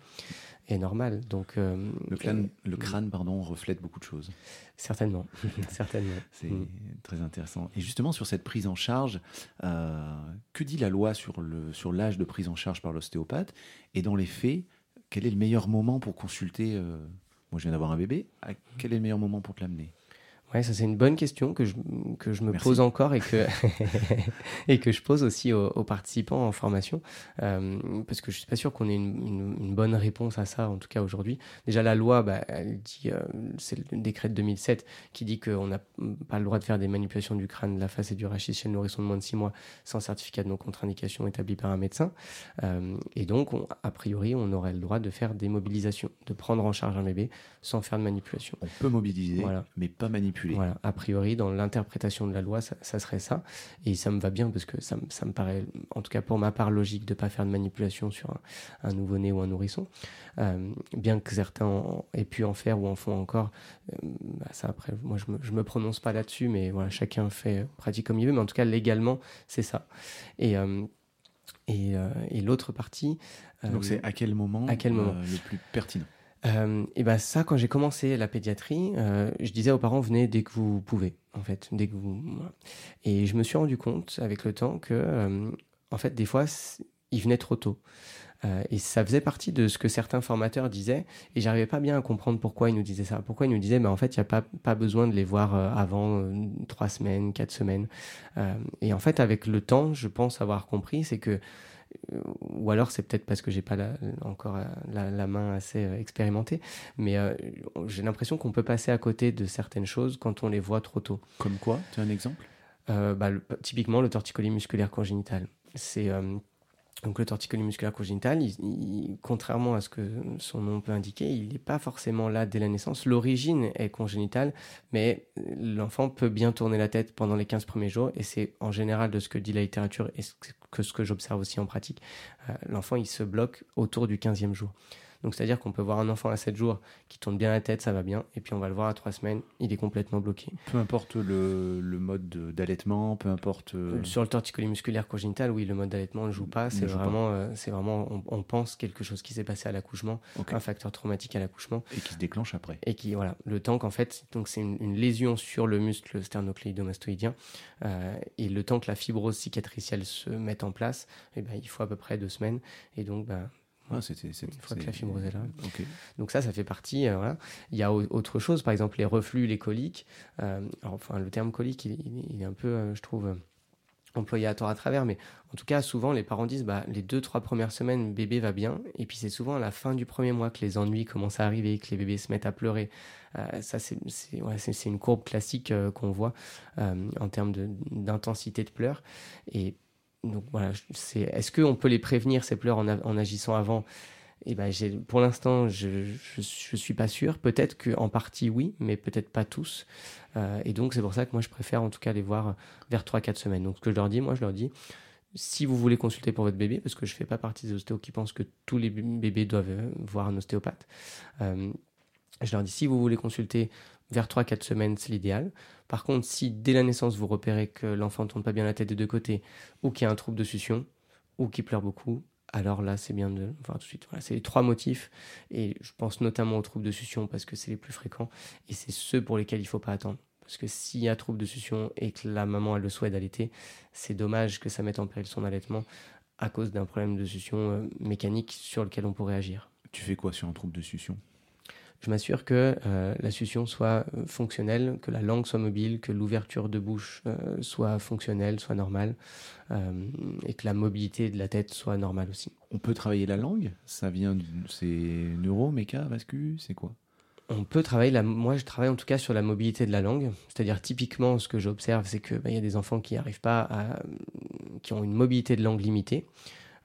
est normal. Donc, le, crâne, le crâne pardon, reflète beaucoup de choses. Certainement, [LAUGHS] certainement. C'est mm. très intéressant. Et justement, sur cette prise en charge, euh, que dit la loi sur l'âge sur de prise en charge par l'ostéopathe? Et dans les faits, quel est le meilleur moment pour consulter euh, Moi, je viens d'avoir un bébé. quel est le meilleur moment pour te l'amener? Ouais, ça c'est une bonne question que je, que je me pose encore et que, [LAUGHS] [LAUGHS] et que je pose aussi aux, participants en formation, euh, parce que je suis pas sûr qu'on ait une, une, bonne réponse à ça, en tout cas aujourd'hui. Déjà la loi, bah, elle dit, euh, c'est le décret de 2007 qui dit qu'on n'a pas le droit de faire des manipulations du crâne, de la face et du rachis chez le nourrisson de moins de 6 mois sans certificat de non-contre-indication établi par un médecin. Euh, et donc, a priori, on aurait le droit de faire des mobilisations, de prendre en charge un bébé sans faire de manipulation. On peut mobiliser, mais pas manipuler. Voilà, a priori, dans l'interprétation de la loi, ça, serait ça. Et ça me va bien parce que ça, ça, me paraît, en tout cas pour ma part, logique de ne pas faire de manipulation sur un, nouveau-né ou un nourrisson. Euh, bien que certains aient pu en faire ou en font encore, euh, bah, ça après, moi je me, je me prononce pas là-dessus, mais voilà, chacun fait pratique comme il veut. Mais en tout cas, légalement, c'est ça. Et euh, et, et l'autre partie. Donc c'est à quel moment, à quel moment? le plus pertinent? Euh, et ben ça, quand j'ai commencé la pédiatrie, euh, je disais aux parents venez dès que vous pouvez, en fait, dès que vous. Et je me suis rendu compte avec le temps que, euh, en fait, des fois, ils venaient trop tôt. Et ça faisait partie de ce que certains formateurs disaient, et j'arrivais pas bien à comprendre pourquoi ils nous disaient ça. Pourquoi ils nous disaient, ben en fait, il n'y a pas, pas besoin de les voir avant trois semaines, quatre semaines. et en fait, avec le temps, je pense avoir compris, c'est que ou alors c'est peut-être parce que j'ai pas encore euh, la, main assez euh, expérimentée, mais euh, j'ai l'impression qu'on peut passer à côté de certaines choses quand on les voit trop tôt. Comme quoi? Tu as un exemple? Bah, Typiquement le torticolis musculaire congénital. C'est donc le torticolis musculaire congénital, contrairement à ce que son nom peut indiquer, il n'est pas forcément là dès la naissance. L'origine est congénitale, mais l'enfant peut bien tourner la tête pendant les 15 premiers jours, et c'est en général de ce que dit la littérature et que ce que j'observe aussi en pratique. Euh, l'enfant, il se bloque autour du 15e jour. Donc c'est-à-dire qu'on peut voir un enfant à 7 jours qui tourne bien la tête, ça va bien, et puis on va le voir à 3 semaines, il est complètement bloqué. Peu importe le, le mode d'allaitement, peu importe... Euh, Sur le torticolis musculaire congénital, oui, le mode d'allaitement ne joue pas, c'est vraiment, euh, c'est vraiment on, pense quelque chose qui s'est passé à l'accouchement, un facteur traumatique à l'accouchement. Et qui se déclenche après. Et qui, voilà, le temps qu'en fait, donc c'est une, lésion sur le muscle sternocléidomastoïdien, euh, et le temps que la fibrose cicatricielle se mette en place, eh ben, il faut à peu près deux semaines, et donc ben, ah, c'était, une fois que la fibrose est là. Donc ça, ça fait partie. Euh, il y a autre chose, par exemple les reflux, les coliques. Euh, enfin, le terme colique, il, est un peu, euh, je trouve, employé à tort à travers, mais en tout cas, souvent, les parents disent bah, les deux, trois premières semaines, bébé va bien. Et puis, c'est souvent à la fin du premier mois que les ennuis commencent à arriver, que les bébés se mettent à pleurer. Euh, ça, c'est ouais, une courbe classique euh, qu'on voit euh, en termes d'intensité de, pleurs. Et donc, voilà, est-ce qu'on peut les prévenir, ces pleurs, en, agissant avant? Eh ben, pour l'instant, je ne suis pas sûr. Peut-être qu'en partie, oui, mais peut-être pas tous. Euh, et donc, c'est pour ça que moi, je préfère en tout cas les voir vers 3-4 semaines. Donc, ce que je leur dis, moi, je leur dis, si vous voulez consulter pour votre bébé, parce que je ne fais pas partie des ostéos qui pensent que tous les bébés doivent euh, voir un ostéopathe, euh, je leur dis, si vous voulez consulter vers 3-4 semaines, c'est l'idéal. Par contre, si dès la naissance, vous repérez que l'enfant ne tourne pas bien la tête des deux côtés, ou qu'il y a un trouble de succion, ou qu'il pleure beaucoup, alors là, c'est bien de voir tout de suite. Voilà, c'est les trois motifs, et je pense notamment aux troubles de succion parce que c'est les plus fréquents, et c'est ceux pour lesquels il ne faut pas attendre. Parce que s'il y a trouble de succion et que la maman a le souhait d'allaiter, c'est dommage que ça mette en péril son allaitement à cause d'un problème de succion euh, mécanique sur lequel on pourrait agir. Tu fais quoi sur un trouble de succion? Je m'assure que euh, la succion soit euh, fonctionnelle, que la langue soit mobile, que l'ouverture de bouche euh, soit fonctionnelle, soit normale, et que la mobilité de la tête soit normale aussi. On peut travailler la langue Ça vient, c'est neuro, méca, vascu, c'est quoi? On peut travailler, la, moi je travaille en tout cas sur la mobilité de la langue, c'est-à-dire typiquement ce que j'observe c'est qu'il bah, y a des enfants qui arrivent pas à, qui ont une mobilité de langue limitée,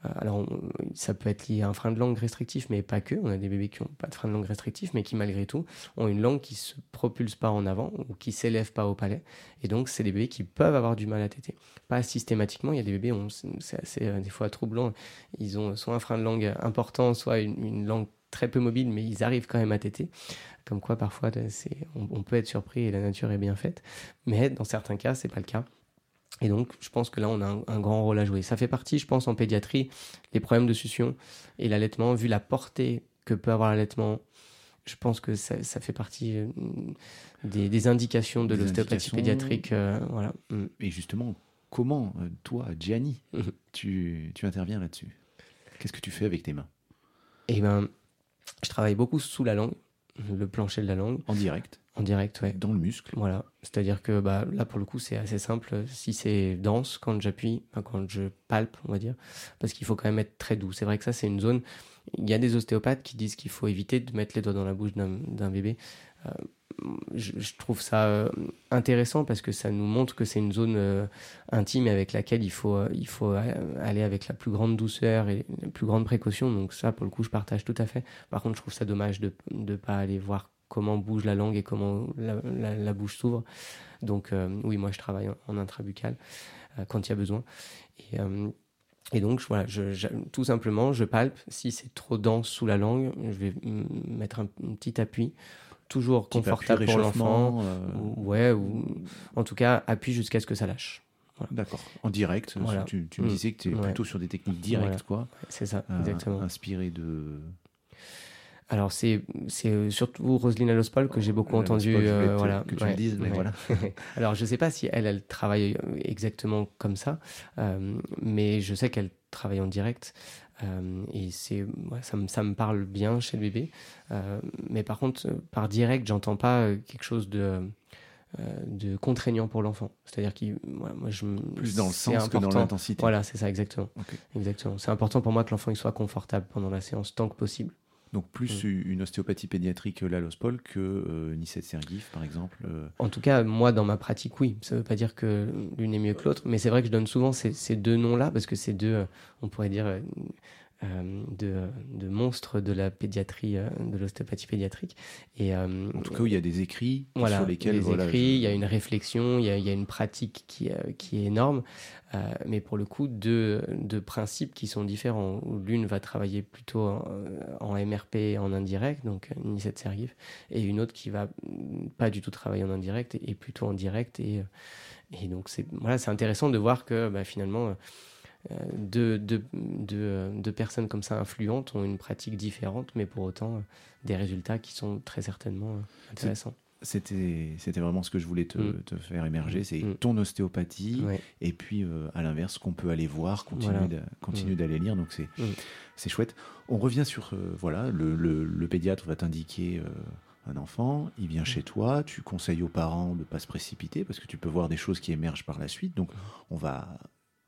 euh, alors, ça peut être lié à un frein de langue restrictif, mais pas que. On a des bébés qui n'ont pas de frein de langue restrictif, mais qui malgré tout ont une langue qui se propulse pas en avant ou qui s'élève pas au palais. Et donc, c'est des bébés qui peuvent avoir du mal à téter. Pas systématiquement. Il y a des bébés, c'est assez euh, des fois troublant. Ils ont soit un frein de langue important, soit une, langue très peu mobile, mais ils arrivent quand même à téter. Comme quoi, parfois, on, on, peut être surpris et la nature est bien faite. Mais dans certains cas, c'est pas le cas. Et donc, je pense que là, on a un, grand rôle à jouer. Ça fait partie, je pense, en pédiatrie, les problèmes de succion et l'allaitement, vu la portée que peut avoir l'allaitement, je pense que ça, fait partie euh, des, indications de l'ostéopathie pédiatrique. Euh, voilà. Mm. Et justement, comment, euh, toi, Gianni, mm-hmm. tu, tu interviens là-dessus? Qu'est-ce que tu fais avec tes mains? Eh ben, je travaille beaucoup sous la langue, le plancher de la langue. En direct en direct, ouais. Dans le muscle. Voilà. C'est-à-dire que bah, là, pour le coup, c'est assez simple. Si c'est dense, quand j'appuie, quand je palpe, on va dire, parce qu'il faut quand même être très doux. C'est vrai que ça, c'est une zone. Il y a des ostéopathes qui disent qu'il faut éviter de mettre les doigts dans la bouche d'un bébé. Euh, je, trouve ça euh, intéressant parce que ça nous montre que c'est une zone euh, intime avec laquelle il faut, aller avec la plus grande douceur et la plus grande précaution. Donc ça, pour le coup, je partage tout à fait. Par contre, je trouve ça dommage de ne pas aller voir comment bouge la langue et comment la, bouche s'ouvre. Donc oui, moi je travaille en, intrabucal euh, quand il y a besoin. Et, donc tout simplement, je palpe. Si c'est trop dense sous la langue, je vais mettre un, petit appui toujours confortable pour l'enfant. ouais, ou en tout cas, appui jusqu'à ce que ça lâche. D'accord. En direct. Tu, me mm. disais que tu es plutôt sur des techniques directes, quoi. C'est ça, exactement. inspiré de alors c'est c'est surtout Roselyne Alospol que j'ai beaucoup entendu euh, voilà que tu me dises mais voilà. [LAUGHS] Alors je sais pas si elle elle travaille exactement comme ça euh, mais je sais qu'elle travaille en direct euh, et c'est ça me ça me parle bien chez le bébé mais par contre par direct j'entends pas quelque chose de de contraignant pour l'enfant. C'est-à-dire qu'il, moi, je plus dans le sens que dans l'intensité. Voilà, c'est ça exactement. Exactement. C'est important pour moi que l'enfant il soit confortable pendant la séance tant que possible. Donc plus mm. une ostéopathie pédiatrique l'allospol que euh, Nisset Sergif, par exemple euh. En tout cas, moi, dans ma pratique, oui. Ça ne veut pas dire que l'une est mieux que l'autre, mais c'est vrai que je donne souvent ces, ces deux noms-là, parce que c'est deux, euh, on pourrait dire, euh, de, de, monstres de la pédiatrie, euh, de l'ostéopathie pédiatrique. Et, euh, en tout cas, il y a des écrits sur lesquels... Des écrits, il y a une réflexion, il y a, il y a une pratique qui, qui est énorme, mais pour le coup, deux, deux principes qui sont différents. L'une va travailler plutôt en, MRP en indirect, donc Nicette Sergif, et une autre qui va pas du tout travailler en indirect et, plutôt en direct. Et, et donc, c'est voilà, intéressant de voir que bah, finalement deux, deux, personnes comme ça influentes ont une pratique différente, mais pour autant euh, des résultats qui sont très certainement euh, intéressants. C'était, c'était vraiment ce que je voulais te, mm. te faire émerger, c'est mm. ton ostéopathie, et puis euh, à l'inverse, qu'on peut aller voir, continuer, continuer mm. d'aller lire, donc c'est, c'est chouette. On revient sur, voilà, le, le, pédiatre va t'indiquer un enfant, il vient chez toi, tu conseilles aux parents de ne pas se précipiter, parce que tu peux voir des choses qui émergent par la suite, donc on va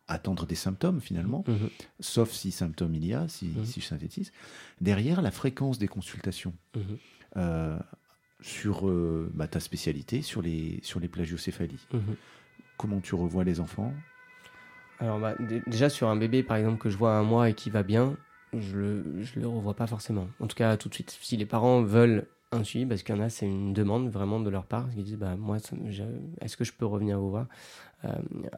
attendre des symptômes finalement, Mhm. sauf si symptômes il y a, si, Mhm. si je synthétise. Derrière, la fréquence des consultations Mhm. euh, sur euh, bah, ta spécialité, sur les, sur les plagiocéphalies. Comment tu revois les enfants? Alors bah, dé- déjà sur un bébé par exemple que je vois à un mois et qui va bien, je le, je le revois pas forcément. En tout cas tout de suite. Si les parents veulent un suivi, parce qu'il y en a c'est une demande vraiment de leur part, ils disent bah moi est-ce que je peux revenir vous voir?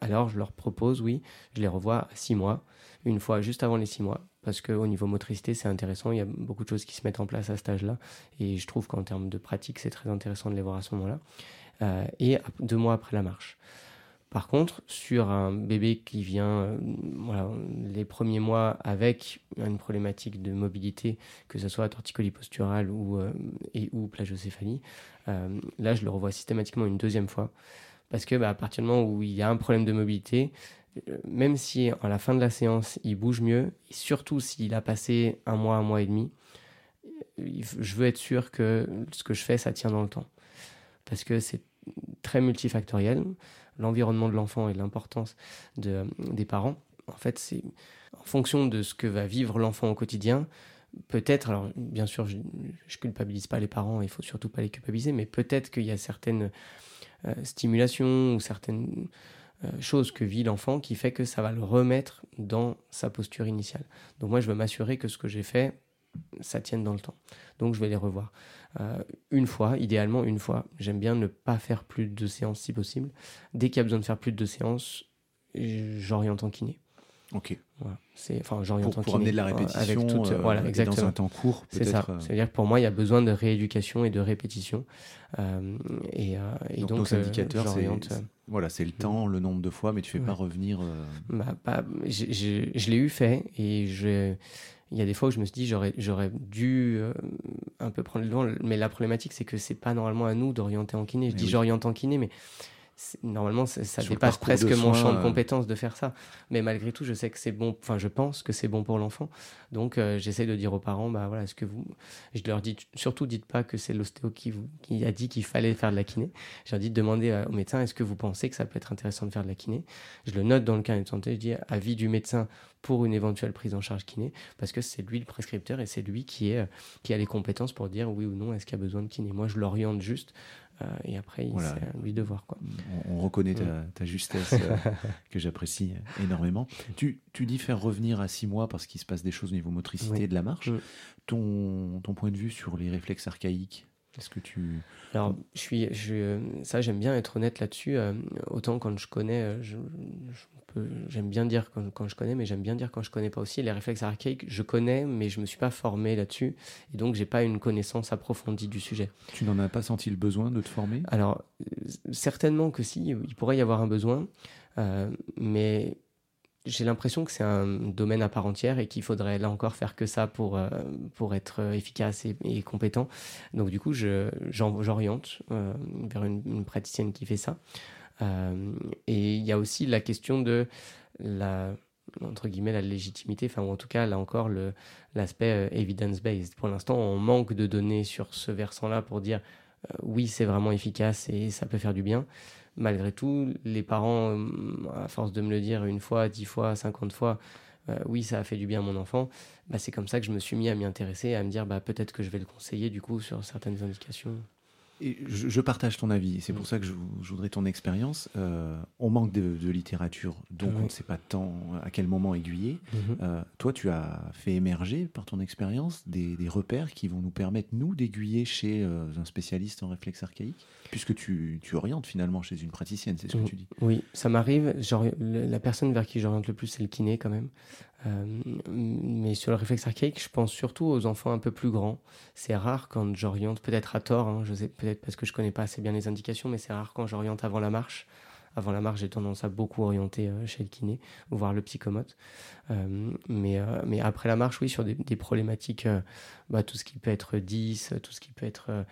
Alors je leur propose oui, je les revois à six mois, une fois juste avant les six mois, parce qu'au niveau motricité c'est intéressant, il y a beaucoup de choses qui se mettent en place à cet âge-là, et je trouve qu'en termes de pratique c'est très intéressant de les voir à ce moment-là, Euh, et deux mois après la marche. Par contre, sur un bébé qui vient euh, les premiers mois avec une problématique de mobilité, que ce soit torticolis posturale ou, euh, et ou plagiocéphalie, euh, là je le revois systématiquement une deuxième fois. Parce que bah, à partir du moment où il y a un problème de mobilité, euh, même si à la fin de la séance il bouge mieux, et surtout s'il a passé un mois, un mois et demi, euh, je veux être sûr que ce que je fais, ça tient dans le temps. Parce que c'est très multifactoriel l'environnement de l'enfant et l'importance de, des parents. En fait, c'est en fonction de ce que va vivre l'enfant au quotidien. Peut-être, alors bien sûr, je, je culpabilise pas les parents, il faut surtout pas les culpabiliser, mais peut-être qu'il y a certaines euh, stimulations ou certaines euh, choses que vit l'enfant qui fait que ça va le remettre dans sa posture initiale. Donc moi, je veux m'assurer que ce que j'ai fait, ça tienne dans le temps. Donc je vais les revoir. Euh, une fois, idéalement une fois. J'aime bien ne pas faire plus de séances si possible. Dès qu'il y a besoin de faire plus de séances, j'oriente en kiné. Ok. Voilà. C'est, enfin, Pour, pour amener de la euh, répétition Avec toute, euh, voilà, exactement. dans un temps court, C'est ça. euh, C'est-à-dire que pour moi, il y a besoin de rééducation et de répétition. Euh, et, et Donc, donc, indicateurs, c'est- Voilà, c'est le temps, le nombre de fois, mais tu fais pas Ouais. revenir. Bah, pas- j'ai- j'ai- je l'ai eu fait et je, il y a des fois où je me suis dit j'aurais, j'aurais dû euh, un peu prendre le devant, mais la problématique c'est que c'est pas normalement à nous d'orienter en kiné. Je Mais dis oui. j'oriente en kiné, mais normalement ça, dépasse presque mon champ de euh, compétences de faire ça. Mais malgré tout, je sais que c'est bon, enfin je pense que c'est bon pour l'enfant. Donc euh, j'essaie de dire aux parents, bah voilà, est-ce que vous, je leur dis surtout dites pas que c'est l'ostéo qui, vous, qui a dit qu'il fallait faire de la kiné. Je leur dis de demander euh, au médecin, est-ce que vous pensez que ça peut être intéressant de faire de la kiné? Je le note dans le carnet de santé, je dis avis du médecin pour une éventuelle prise en charge kiné, parce que c'est lui le prescripteur et c'est lui qui, est, qui a les compétences pour dire oui ou non est-ce qu'il y a besoin de kiné? Moi, je l'oriente juste et après, il- Voilà. c'est à lui de voir. Quoi. On, on reconnaît ta, Mm. ta justesse euh, [LAUGHS] que j'apprécie énormément. Tu, tu dis faire revenir à six mois parce qu'il se passe des choses au niveau motricité Oui. et de la marche. Mm. Ton, ton point de vue sur les réflexes archaïques, est-ce que tu. Alors, je suis, je, ça, j'aime bien être honnête là-dessus. euh, autant quand je connais, euh, je, je peux- j'aime bien dire quand, quand je connais, mais j'aime bien dire quand je connais pas aussi. Les réflexes archaïques, je connais, mais je me suis pas formé là-dessus, et donc j'ai pas une connaissance approfondie du sujet. Tu n'en as pas senti le besoin de te former? Alors, certainement que si, il pourrait y avoir un besoin, euh, mais j'ai l'impression que c'est un domaine à part entière et qu'il faudrait là encore faire que ça pour, euh, pour être efficace et, et compétent. Donc du coup, j'oriente euh, vers une, une praticienne qui fait ça. Euh, et il y a aussi la question de la entre guillemets la légitimité, enfin ou en tout cas là encore le l'aspect euh, evidence-based. Pour l'instant, on manque de données sur ce versant-là pour dire euh, oui, c'est vraiment efficace et ça peut faire du bien. Malgré tout, les parents, à force de me le dire une fois, dix fois, cinquante fois, oui, ça a fait du bien à mon enfant, bah, c'est comme ça que je me suis mis à m'y intéresser, à me dire bah, peut-être que je vais le conseiller du coup sur certaines indications. Et je, je partage ton avis, c'est Mm. pour ça que je, je voudrais ton expérience. Euh, on manque de, de littérature, donc on ne sait pas tant à quel moment aiguiller. Euh, toi, tu as fait émerger par ton expérience des, des repères qui vont nous permettre, nous, d'aiguiller chez euh, un spécialiste en réflexe archaïque, puisque tu, tu orientes finalement chez une praticienne, c'est ce que Mhm. tu dis. Oui, ça m'arrive. La personne vers qui j'oriente le plus, c'est le kiné quand même. Euh, mais sur le réflexe archaïque, je pense surtout aux enfants un peu plus grands. C'est rare quand j'oriente, peut-être à tort, hein, je sais peut-être parce que je connais pas assez bien les indications, mais c'est rare quand j'oriente avant la marche. Avant la marche, j'ai tendance à beaucoup orienter euh, chez le kiné, voire le psychomote. Euh, mais, euh, mais après la marche, oui, sur des, problématiques, bah, tout ce qui peut être 10, tout ce qui peut être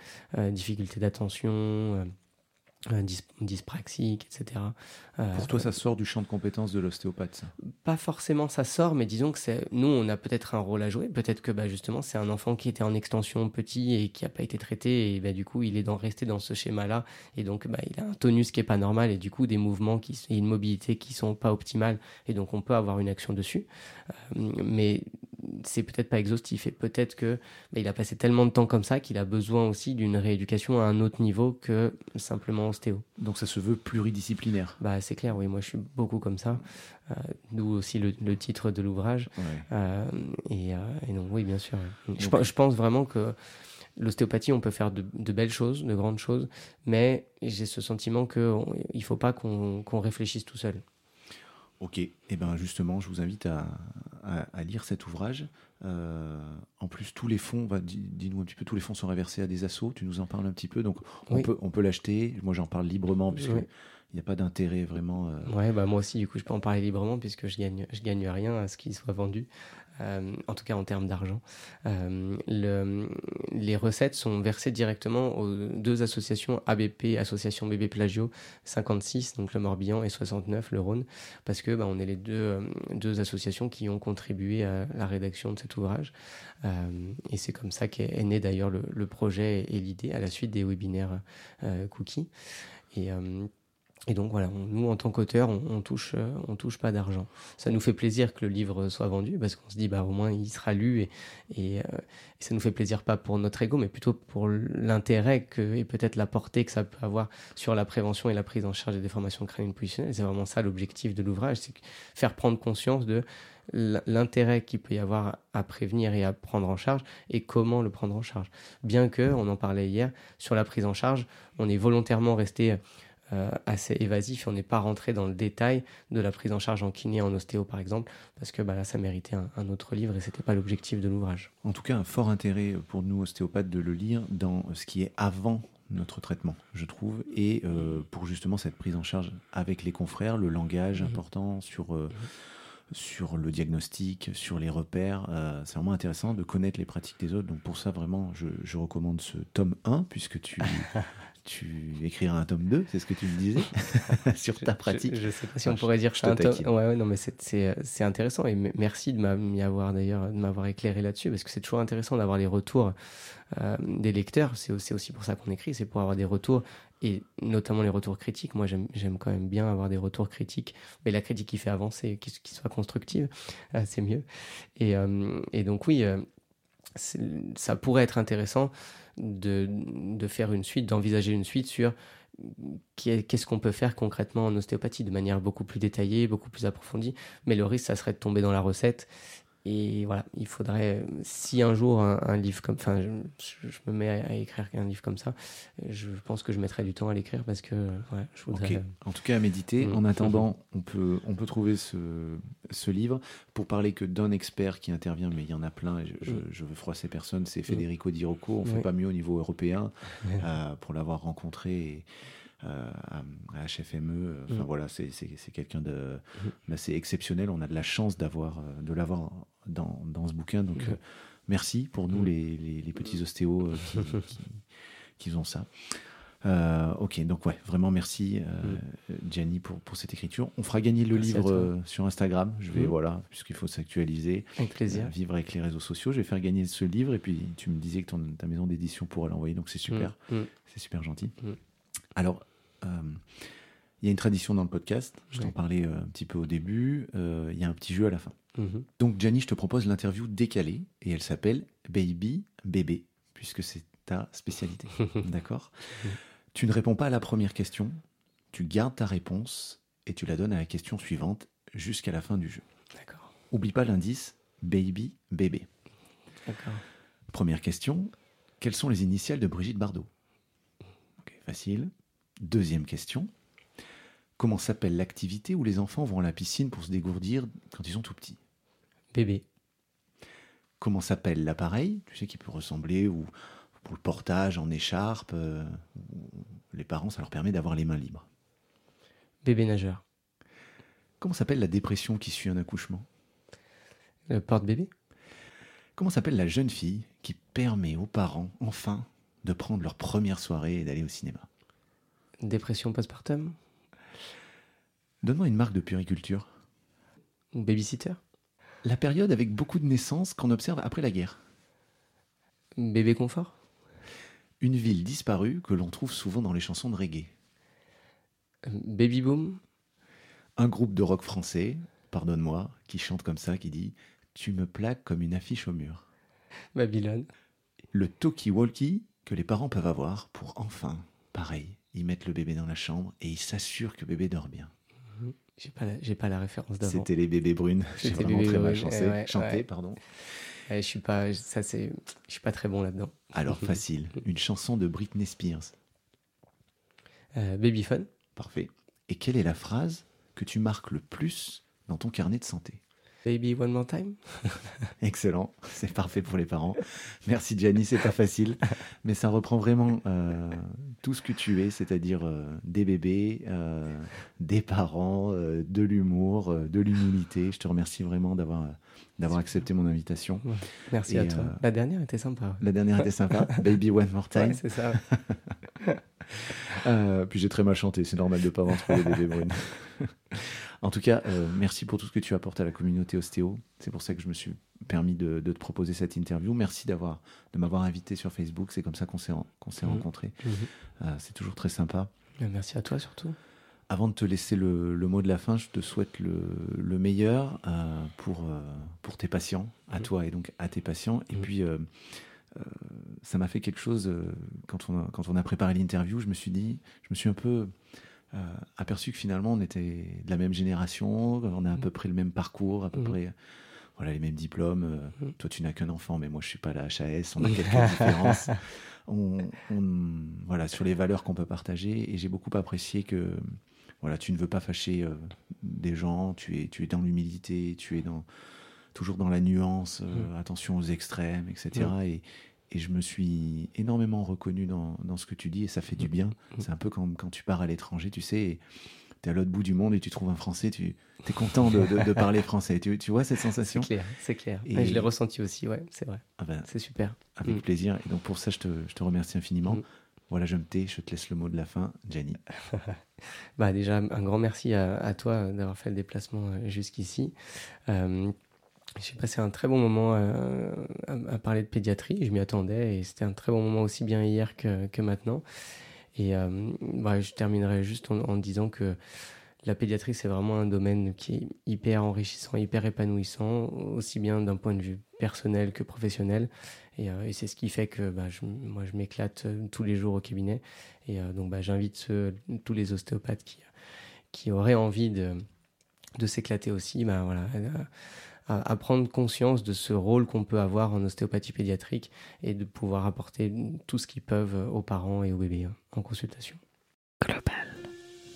difficulté d'attention, dyspraxique, etc. Euh, Pour toi, ça sort du champ de compétences de l'ostéopathe Pas forcément ça sort, mais disons que c'est nous, on a peut-être un rôle à jouer. Peut-être que bah, justement, c'est un enfant qui était en extension petit et qui n'a pas été traité, et bah, du coup, il est dans, resté dans ce schéma-là, et donc bah, il a un tonus qui est pas normal, et du coup, des mouvements qui, et une mobilité qui sont pas optimales, et donc on peut avoir une action dessus. Euh, mais c'est peut-être pas exhaustif, et peut-être que bah, il a passé tellement de temps comme ça qu'il a besoin aussi d'une rééducation à un autre niveau que simplement ostéo. Donc ça se veut pluridisciplinaire? Bah c'est clair, oui. Moi je suis beaucoup comme ça. Euh, D'où aussi le, titre de l'ouvrage. Euh, et, euh, et, donc oui, bien sûr. Je, je, pense vraiment que l'ostéopathie, on peut faire de, belles choses, de grandes choses, mais j'ai ce sentiment qu'il ne faut pas qu'on réfléchisse tout seul. Ok, et eh ben justement, je vous invite à, à, lire cet ouvrage. Euh, en plus, tous les fonds, dis-nous un petit peu, tous les fonds sont reversés à des assos. Tu nous en parles un petit peu, donc on peut, on peut l'acheter. Moi, j'en parle librement puisque il n'y a pas d'intérêt vraiment. Euh... Ouais, bah moi aussi, du coup, je peux en parler librement puisque je gagne, je gagne rien à ce qu'il soit vendu. Euh, en tout cas en termes d'argent. Euh, les recettes sont versées directement aux deux associations ABP, Association Bébé Plagio 56, donc le Morbihan, et 69, le Rhône, parce que bah, on est les deux, euh, deux associations qui ont contribué à la rédaction de cet ouvrage. et c'est comme ça qu'est né d'ailleurs le, le, projet et l'idée à la suite des webinaires Cookie. Et et donc voilà, nous en tant qu'auteurs, on, on, touche, euh, on touche pas d'argent. Ça nous fait plaisir que le livre soit vendu parce qu'on se dit bah au moins il sera lu et, et, euh, ça nous fait plaisir pas pour notre ego mais plutôt pour l'intérêt que et peut-être la portée que ça peut avoir sur la prévention et la prise en charge des déformations crâniennes positionnelles. C'est vraiment ça l'objectif de l'ouvrage, c'est faire prendre conscience de l'intérêt qu'il peut y avoir à prévenir et à prendre en charge et comment le prendre en charge. Bien que, on en parlait hier, sur la prise en charge, on est volontairement resté euh, assez évasif et on n'est pas rentré dans le détail de la prise en charge en kiné, en ostéo par exemple, parce que bah, là ça méritait un, autre livre et c'était pas l'objectif de l'ouvrage. En tout cas, un fort intérêt pour nous ostéopathes de le lire dans ce qui est avant notre traitement, je trouve, et euh, pour justement cette prise en charge avec les confrères, le langage mhm. important sur... Euh, sur le diagnostic, sur les repères. c'est vraiment intéressant de connaître les pratiques des autres. Donc pour ça, vraiment, je, je recommande ce tome 1, puisque tu, [LAUGHS] tu écriras un tome 2, c'est ce que tu me disais, [LAUGHS] sur ta pratique. Je, ne sais pas si on pourrait dire que un tome. Ouais, ouais, non, mais c'est intéressant et merci de m'avoir d'ailleurs de m'avoir éclairé là-dessus parce que c'est toujours intéressant d'avoir les retours euh, des lecteurs. C'est aussi, aussi pour ça qu'on écrit, c'est pour avoir des retours et notamment les retours critiques. Moi, j'aime quand même bien avoir des retours critiques, mais la critique qui fait avancer, qui, qui soit constructive, euh, c'est mieux. Et, euh, et, donc oui, ça pourrait être intéressant de, de faire une suite, d'envisager une suite sur qu'est-ce qu'on peut faire concrètement en ostéopathie de manière beaucoup plus détaillée, beaucoup plus approfondie. Mais le risque, ça serait de tomber dans la recette et voilà, il faudrait, si un jour un, livre comme, enfin, je, me mets à, écrire un livre comme ça, je pense que je mettrai du temps à l'écrire parce que, ouais, je voudrais. En tout cas, à méditer. Mm. En attendant, on peut, on peut trouver ce, ce livre pour parler que d'un expert qui intervient, mais il y en a plein. Et je, je, mm. veux froisser personne. C'est mm. Federico Di Rocco. On ne fait pas mieux au niveau européen [LAUGHS] euh, pour l'avoir rencontré. Et, euh, à, HFME. Euh, enfin voilà, c'est quelqu'un d'assez exceptionnel. On a de la chance d'avoir de l'avoir dans, dans, ce bouquin. Donc euh, merci pour nous les, les, petits ostéos [LAUGHS] qui, qui, ont ça. ok, donc ouais, vraiment merci Gianni pour, pour cette écriture. On fera gagner le livre sur Instagram. Je vais, voilà, puisqu'il faut s'actualiser. Avec plaisir. vivre avec les réseaux sociaux. Je vais faire gagner ce livre et puis tu me disais que ton, ta maison d'édition pourrait l'envoyer, donc c'est super. C'est super gentil. Alors, euh, il y a une tradition dans le podcast, je t'en parlais euh, un petit peu au début, euh, il y a un petit jeu à la fin. Mhm. Donc Gianni, je te propose l'interview décalée et elle s'appelle Baby Bébé, puisque c'est ta spécialité. [LAUGHS] D'accord? Tu ne réponds pas à la première question, tu gardes ta réponse et tu la donnes à la question suivante jusqu'à la fin du jeu. D'accord. Oublie pas l'indice Baby Bébé. D'accord. Première question, quelles sont les initiales de Brigitte Bardot? Ok, facile. Deuxième question. Comment s'appelle l'activité où les enfants vont à la piscine pour se dégourdir quand ils sont tout petits? Bébé. Comment s'appelle l'appareil? Tu sais qui peut ressembler ou pour le portage en écharpe. Euh, les parents, ça leur permet d'avoir les mains libres. Bébé nageur. Comment s'appelle la dépression qui suit un accouchement? Le porte-bébé. Comment s'appelle la jeune fille qui permet aux parents, enfin, de prendre leur première soirée et d'aller au cinéma? Dépression postpartum Donne-moi une marque de puriculture. Babysitter La période avec beaucoup de naissances qu'on observe après la guerre. Bébé confort Une ville disparue que l'on trouve souvent dans les chansons de reggae. Baby boom Un groupe de rock français, pardonne-moi, qui chante comme ça, qui dit Tu me plaques comme une affiche au mur. Babylone Le talkie-walkie que les parents peuvent avoir pour enfin, pareil, ils mettent le bébé dans la chambre et ils s'assurent que bébé dort bien. J'ai pas, la- j'ai pas la référence d'avant. C'était les bébés brunes. J'ai vraiment Bébés très mal chanté, ouais, chanté, ouais. pardon. Je suis pas, ça c'est, je suis pas très bon là-dedans. Alors [LAUGHS] facile, une chanson de Britney Spears. Euh, Babyphone Parfait. Et quelle est la phrase que tu marques le plus dans ton carnet de santé? Baby one more time [LAUGHS] Excellent, c'est parfait pour les parents. Merci Gianni, c'est pas facile, mais ça reprend vraiment euh, tout ce que tu es, c'est-à-dire euh, des bébés, euh, des parents, de l'humour, de l'humilité. Je te remercie vraiment d'avoir d'avoir accepté mon invitation. Merci Et, à toi. La dernière était sympa. La dernière était sympa, [LAUGHS] Baby One More Time. Ouais, c'est ça. [LAUGHS] Puis j'ai très mal chanté, c'est normal de ne pas avoir trouvé des bébés brunes. En tout cas, euh, merci pour tout ce que tu apportes à la communauté ostéo. C'est pour ça que je me suis permis de, de te proposer cette interview. Merci d'avoir, de m'avoir invité sur Facebook. C'est comme ça qu'on s'est, ren- qu'on s'est Mhm. rencontrés. Mhm. Euh, c'est toujours très sympa. Euh, Merci à toi surtout. Avant de te laisser le, le mot de la fin, je te souhaite le, le meilleur euh, pour, pour tes patients, à Mhm. toi et donc à tes patients. Et puis, ça m'a fait quelque chose, quand, on a, quand on a préparé l'interview, je me suis dit, je me suis un peu euh, aperçu que finalement, on était de la même génération, on a à peu près le même parcours, à peu Mhm. près voilà, les mêmes diplômes. Euh, Mhm. Toi, tu n'as qu'un enfant, mais moi, je suis pas à la HAS, on a [LAUGHS] quelques différences. On, on- voilà, sur les valeurs qu'on peut partager, et j'ai beaucoup apprécié que voilà, tu ne veux pas fâcher euh, des gens, tu es, tu es dans l'humilité, tu es dans, toujours dans la nuance, Mm. attention aux extrêmes, etc. Et, et je me suis énormément reconnu dans, dans ce que tu dis, et ça fait du bien. Mm. C'est un peu comme quand tu pars à l'étranger, tu sais, tu es à l'autre bout du monde et tu trouves un Français, tu es content de, de- de [LAUGHS] parler français. Tu, tu vois cette C'est sensation clair, c'est clair. Et- Ouais, je l'ai ressenti aussi, ouais, c'est vrai. Ah ben, C'est super. Avec Mm. plaisir. Et donc pour ça, je te, je te remercie infiniment. Mm. Voilà, je me tais, je te laisse le mot de la fin, Gianni. [LAUGHS] Bah déjà, un grand merci à, à toi d'avoir fait le déplacement euh, jusqu'ici. Euh, j'ai passé un très bon moment euh, à, parler de pédiatrie. Je m'y attendais et c'était un très bon moment aussi bien hier que, maintenant. Et euh, bah, je terminerai juste en, disant que la pédiatrie, c'est vraiment un domaine qui est hyper enrichissant, hyper épanouissant, aussi bien d'un point de vue personnel que professionnel. Et, euh, c'est ce qui fait que bah, moi, je m'éclate tous les jours au cabinet. Et donc, bah, j'invite tous les ostéopathes qui, qui auraient envie de, s'éclater aussi, à, à prendre conscience de ce rôle qu'on peut avoir en ostéopathie pédiatrique et de pouvoir apporter tout ce qu'ils peuvent aux parents et aux bébés hein, en consultation. Global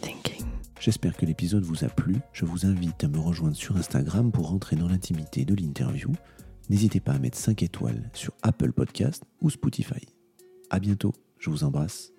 Thinking. J'espère que l'épisode vous a plu. Je vous invite à me rejoindre sur Instagram pour rentrer dans l'intimité de l'interview. N'hésitez pas à mettre 5 étoiles sur Apple Podcast ou Spotify. À bientôt, je vous embrasse